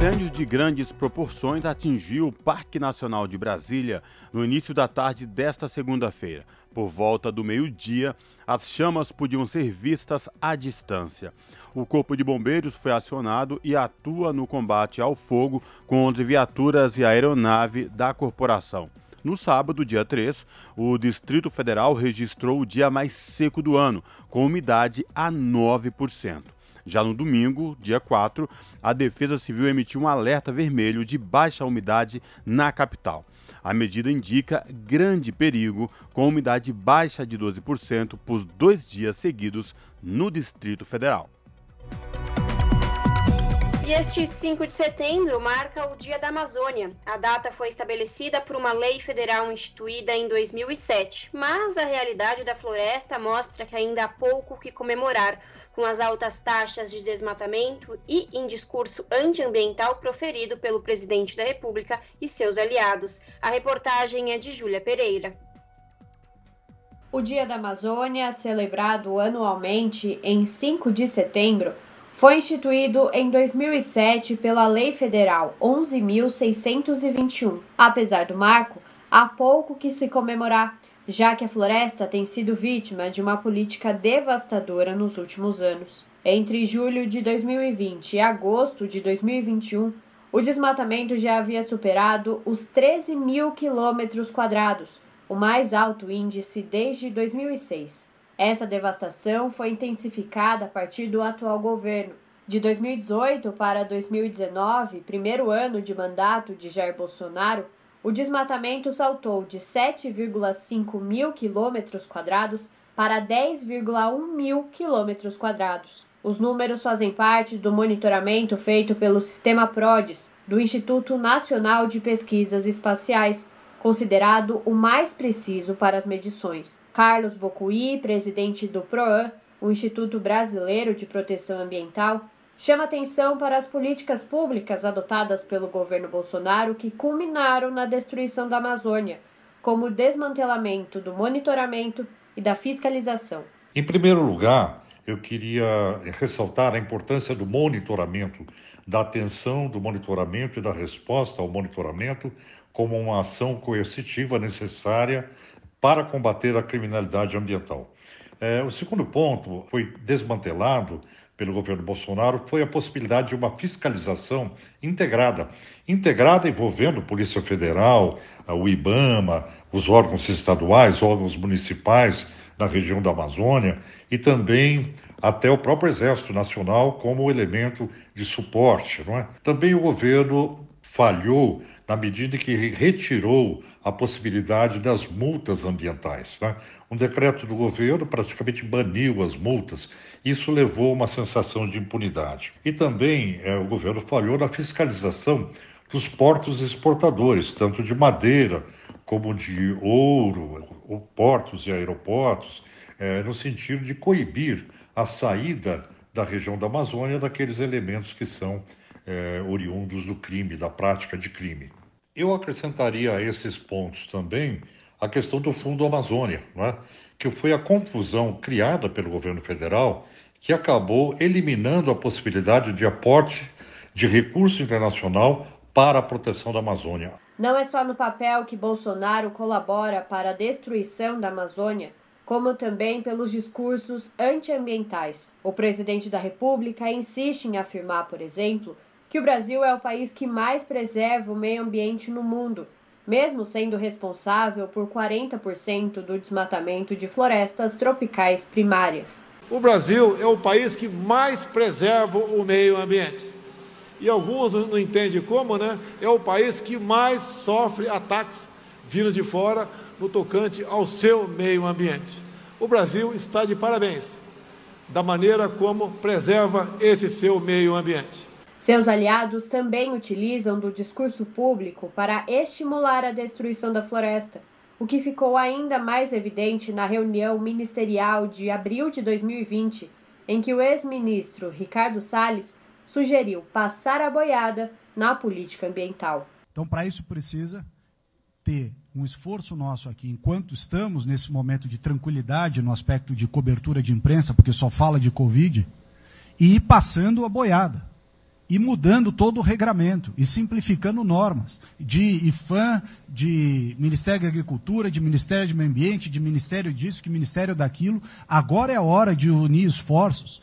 Incêndio de grandes proporções atingiu o Parque Nacional de Brasília no início da tarde desta segunda-feira. Por volta do meio-dia, as chamas podiam ser vistas à distância. O Corpo de Bombeiros foi acionado e atua no combate ao fogo com 11 viaturas e aeronave da corporação. No sábado, dia 3, o Distrito Federal registrou o dia mais seco do ano, com umidade a 9%. Já no domingo, dia 4, a Defesa Civil emitiu um alerta vermelho de baixa umidade na capital. A medida indica grande perigo, com umidade baixa de 12% por dois dias seguidos no Distrito Federal. E este 5 de setembro marca o Dia da Amazônia. A data foi estabelecida por uma lei federal instituída em 2007, mas a realidade da floresta mostra que ainda há pouco que comemorar, com as altas taxas de desmatamento e em discurso antiambiental proferido pelo presidente da República e seus aliados. A reportagem é de Júlia Pereira. O Dia da Amazônia, celebrado anualmente em 5 de setembro, foi instituído em 2007 pela Lei Federal 11.621. Apesar do marco, há pouco que se comemorar, já que a floresta tem sido vítima de uma política devastadora nos últimos anos. Entre julho de 2020 e agosto de 2021, o desmatamento já havia superado os 13 mil quilômetros quadrados, o mais alto índice desde 2006. Essa devastação foi intensificada a partir do atual governo. De 2018 para 2019, primeiro ano de mandato de Jair Bolsonaro, o desmatamento saltou de 7,5 mil quilômetros quadrados para 10,1 mil quilômetros quadrados. Os números fazem parte do monitoramento feito pelo Sistema PRODES, do Instituto Nacional de Pesquisas Espaciais, considerado o mais preciso para as medições. Carlos Bocuí, presidente do PROAN, o Instituto Brasileiro de Proteção Ambiental, chama atenção para as políticas públicas adotadas pelo governo Bolsonaro que culminaram na destruição da Amazônia, como o desmantelamento do monitoramento e da fiscalização. Em primeiro lugar, eu queria ressaltar a importância do monitoramento, da atenção do monitoramento e da resposta ao monitoramento como uma ação coercitiva necessária para combater a criminalidade ambiental. É, o segundo ponto foi desmantelado pelo governo Bolsonaro foi a possibilidade de uma fiscalização integrada, integrada envolvendo Polícia Federal, o IBAMA, os órgãos estaduais, órgãos municipais na região da Amazônia e também até o próprio Exército Nacional como elemento de suporte. Não é? Também o governo falhou na medida que retirou a possibilidade das multas ambientais. Né? Um decreto do governo praticamente baniu as multas. Isso levou a uma sensação de impunidade. E também é, o governo falhou na fiscalização dos portos exportadores, tanto de madeira como de ouro, portos e aeroportos, é, no sentido de coibir a saída da região da Amazônia daqueles elementos que são é, oriundos do crime, da prática de crime. Eu acrescentaria a esses pontos também a questão do Fundo Amazônia, é? que foi a confusão criada pelo governo federal que acabou eliminando a possibilidade de aporte de recurso internacional para a proteção da Amazônia. Não é só no papel que Bolsonaro colabora para a destruição da Amazônia, como também pelos discursos antiambientais. O presidente da República insiste em afirmar, por exemplo, que o Brasil é o país que mais preserva o meio ambiente no mundo, mesmo sendo responsável por 40% do desmatamento de florestas tropicais primárias. O Brasil é o país que mais preserva o meio ambiente. E alguns não entendem como, né? É o país que mais sofre ataques vindo de fora no tocante ao seu meio ambiente. O Brasil está de parabéns da maneira como preserva esse seu meio ambiente. Seus aliados também utilizam do discurso público para estimular a destruição da floresta, o que ficou ainda mais evidente na reunião ministerial de abril de 2020, em que o ex-ministro Ricardo Salles sugeriu passar a boiada na política ambiental. Então, para isso precisa ter um esforço nosso aqui, enquanto estamos nesse momento de tranquilidade no aspecto de cobertura de imprensa, porque só fala de Covid, e ir passando a boiada, e mudando todo o regramento, e simplificando normas, de IFAM, de Ministério da Agricultura, de Ministério do Meio Ambiente, de Ministério disso, de Ministério daquilo. Agora é a hora de unir esforços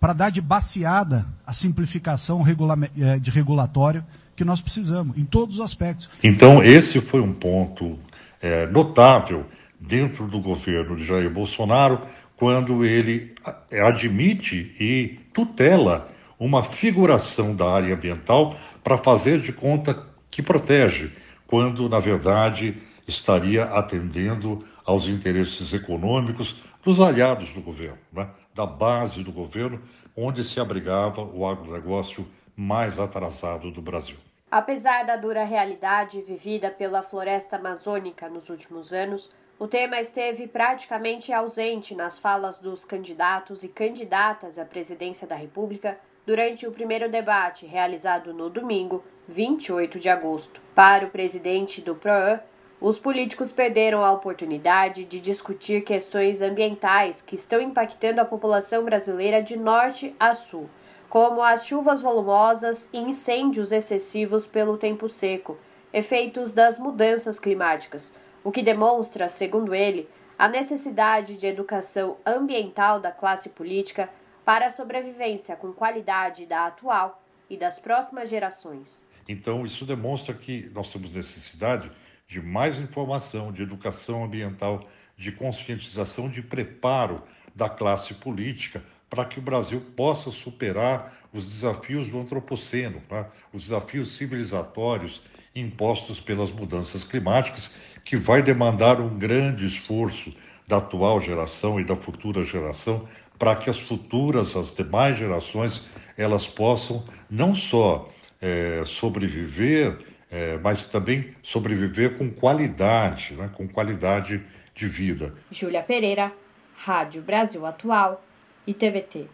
para dar de baseada a simplificação eh, de regulatório que nós precisamos, em todos os aspectos. Então, esse foi um ponto é, notável dentro do governo de Jair Bolsonaro, quando ele admite e tutela uma figuração da área ambiental para fazer de conta que protege, quando, na verdade, estaria atendendo aos interesses econômicos dos aliados do governo, né? da base do governo, onde se abrigava o agronegócio mais atrasado do Brasil. Apesar da dura realidade vivida pela floresta amazônica nos últimos anos, o tema esteve praticamente ausente nas falas dos candidatos e candidatas à presidência da República durante o primeiro debate realizado no domingo, 28 de agosto. Para o presidente do PROAN, os políticos perderam a oportunidade de discutir questões ambientais que estão impactando a população brasileira de norte a sul como as chuvas volumosas e incêndios excessivos pelo tempo seco, efeitos das mudanças climáticas, o que demonstra, segundo ele, a necessidade de educação ambiental da classe política para a sobrevivência com qualidade da atual e das próximas gerações. Então, isso demonstra que nós temos necessidade de mais informação, de educação ambiental, de conscientização, de preparo da classe política para que o Brasil possa superar os desafios do antropoceno, né? os desafios civilizatórios impostos pelas mudanças climáticas, que vai demandar um grande esforço da atual geração e da futura geração para que as futuras, as demais gerações, elas possam não só é, sobreviver, é, mas também sobreviver com qualidade, né? com qualidade de vida. Júlia Pereira, Rádio Brasil Atual e TVT.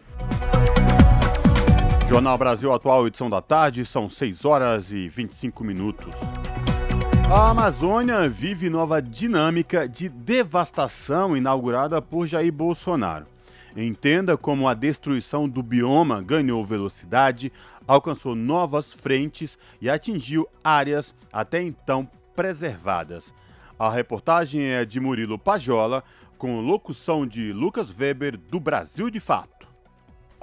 Jornal Brasil Atual, edição da tarde, são 6 horas e 25 minutos. A Amazônia vive nova dinâmica de devastação inaugurada por Jair Bolsonaro. Entenda como a destruição do bioma ganhou velocidade, alcançou novas frentes e atingiu áreas até então preservadas. A reportagem é de Murilo Pajola, com locução de Lucas Weber, do Brasil de Fato.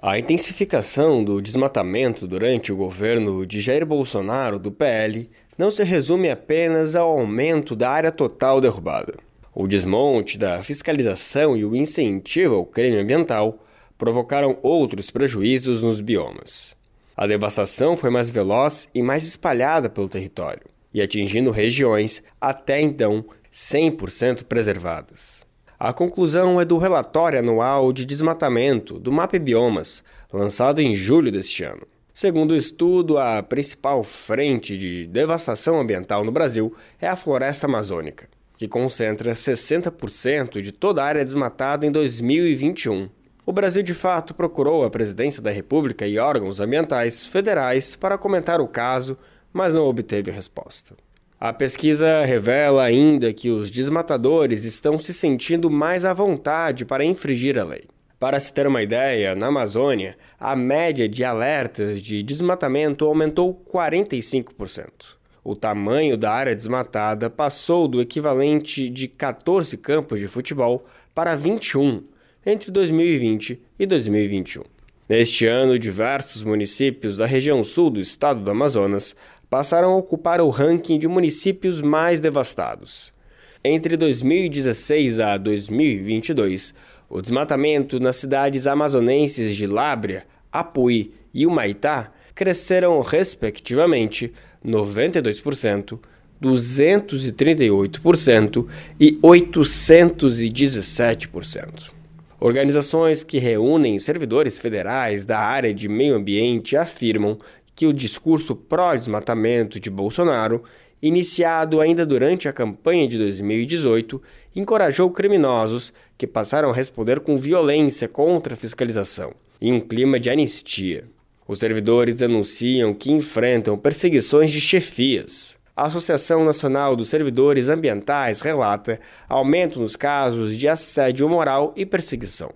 A intensificação do desmatamento durante o governo de Jair Bolsonaro, do PL, não se resume apenas ao aumento da área total derrubada. O desmonte da fiscalização e o incentivo ao crime ambiental provocaram outros prejuízos nos biomas. A devastação foi mais veloz e mais espalhada pelo território, e atingindo regiões até então 100% preservadas. A conclusão é do relatório anual de desmatamento do MAP Biomas, lançado em julho deste ano. Segundo o estudo, a principal frente de devastação ambiental no Brasil é a floresta amazônica, que concentra 60% de toda a área desmatada em 2021. O Brasil, de fato, procurou a presidência da República e órgãos ambientais federais para comentar o caso, mas não obteve resposta. A pesquisa revela ainda que os desmatadores estão se sentindo mais à vontade para infringir a lei. Para se ter uma ideia, na Amazônia, a média de alertas de desmatamento aumentou 45%. O tamanho da área desmatada passou do equivalente de 14 campos de futebol para 21 entre 2020 e 2021. Neste ano, diversos municípios da região sul do estado do Amazonas passaram a ocupar o ranking de municípios mais devastados. Entre 2016 a 2022, o desmatamento nas cidades amazonenses de Lábrea, Apuí e Humaitá cresceram respectivamente 92%, 238% e 817%. Organizações que reúnem servidores federais da área de meio ambiente afirmam que o discurso pró-desmatamento de Bolsonaro, iniciado ainda durante a campanha de 2018, encorajou criminosos que passaram a responder com violência contra a fiscalização, em um clima de anistia. Os servidores denunciam que enfrentam perseguições de chefias, a Associação Nacional dos Servidores Ambientais relata aumento nos casos de assédio moral e perseguição.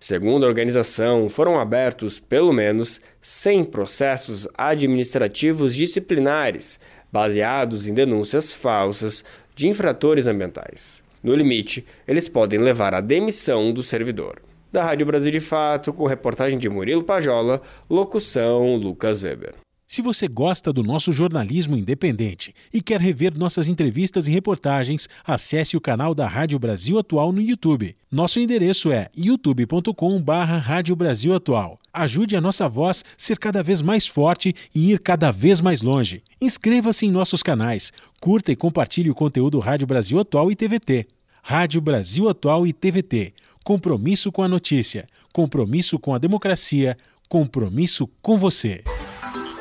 Segundo a organização, foram abertos pelo menos 100 processos administrativos disciplinares baseados em denúncias falsas de infratores ambientais. No limite, eles podem levar à demissão do servidor. Da Rádio Brasil de Fato, com reportagem de Murilo Pajola, locução Lucas Weber. Se você gosta do nosso jornalismo independente e quer rever nossas entrevistas e reportagens, acesse o canal da Rádio Brasil Atual no YouTube. Nosso endereço é youtube.com/barra Rádio Brasil Atual. Ajude a nossa voz ser cada vez mais forte e ir cada vez mais longe. Inscreva-se em nossos canais, curta e compartilhe o conteúdo Rádio Brasil Atual e TVT. Rádio Brasil Atual e TVT. Compromisso com a notícia, compromisso com a democracia, compromisso com você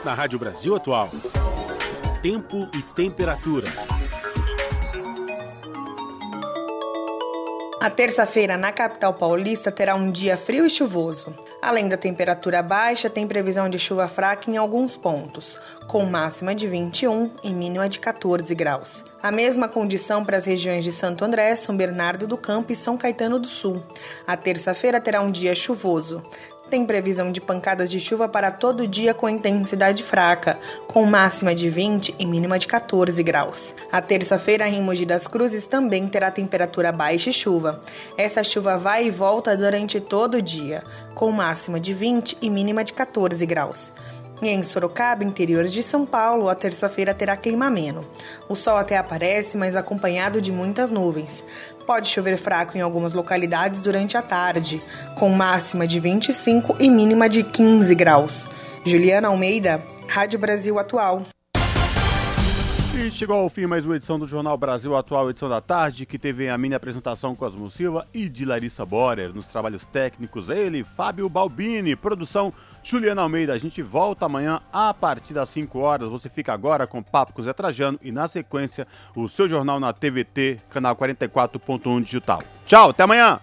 na Rádio Brasil Atual. Tempo e temperatura. A terça-feira na capital paulista terá um dia frio e chuvoso. Além da temperatura baixa, tem previsão de chuva fraca em alguns pontos, com máxima de 21 e mínima de 14 graus. A mesma condição para as regiões de Santo André, São Bernardo do Campo e São Caetano do Sul. A terça-feira terá um dia chuvoso tem previsão de pancadas de chuva para todo dia com intensidade fraca, com máxima de 20 e mínima de 14 graus. A terça-feira em Mogi das Cruzes também terá temperatura baixa e chuva. Essa chuva vai e volta durante todo o dia, com máxima de 20 e mínima de 14 graus. E em Sorocaba, interior de São Paulo, a terça-feira terá clima ameno. O sol até aparece, mas acompanhado de muitas nuvens. Pode chover fraco em algumas localidades durante a tarde, com máxima de 25 e mínima de 15 graus. Juliana Almeida, Rádio Brasil Atual. Chegou ao fim mais uma edição do Jornal Brasil Atual, edição da tarde, que teve a minha apresentação Cosmo Silva e de Larissa Borer. Nos trabalhos técnicos, ele, Fábio Balbini, produção Juliana Almeida. A gente volta amanhã a partir das 5 horas. Você fica agora com Papo com Zé Trajano e, na sequência, o seu jornal na TVT, canal 44.1 digital. Tchau, até amanhã!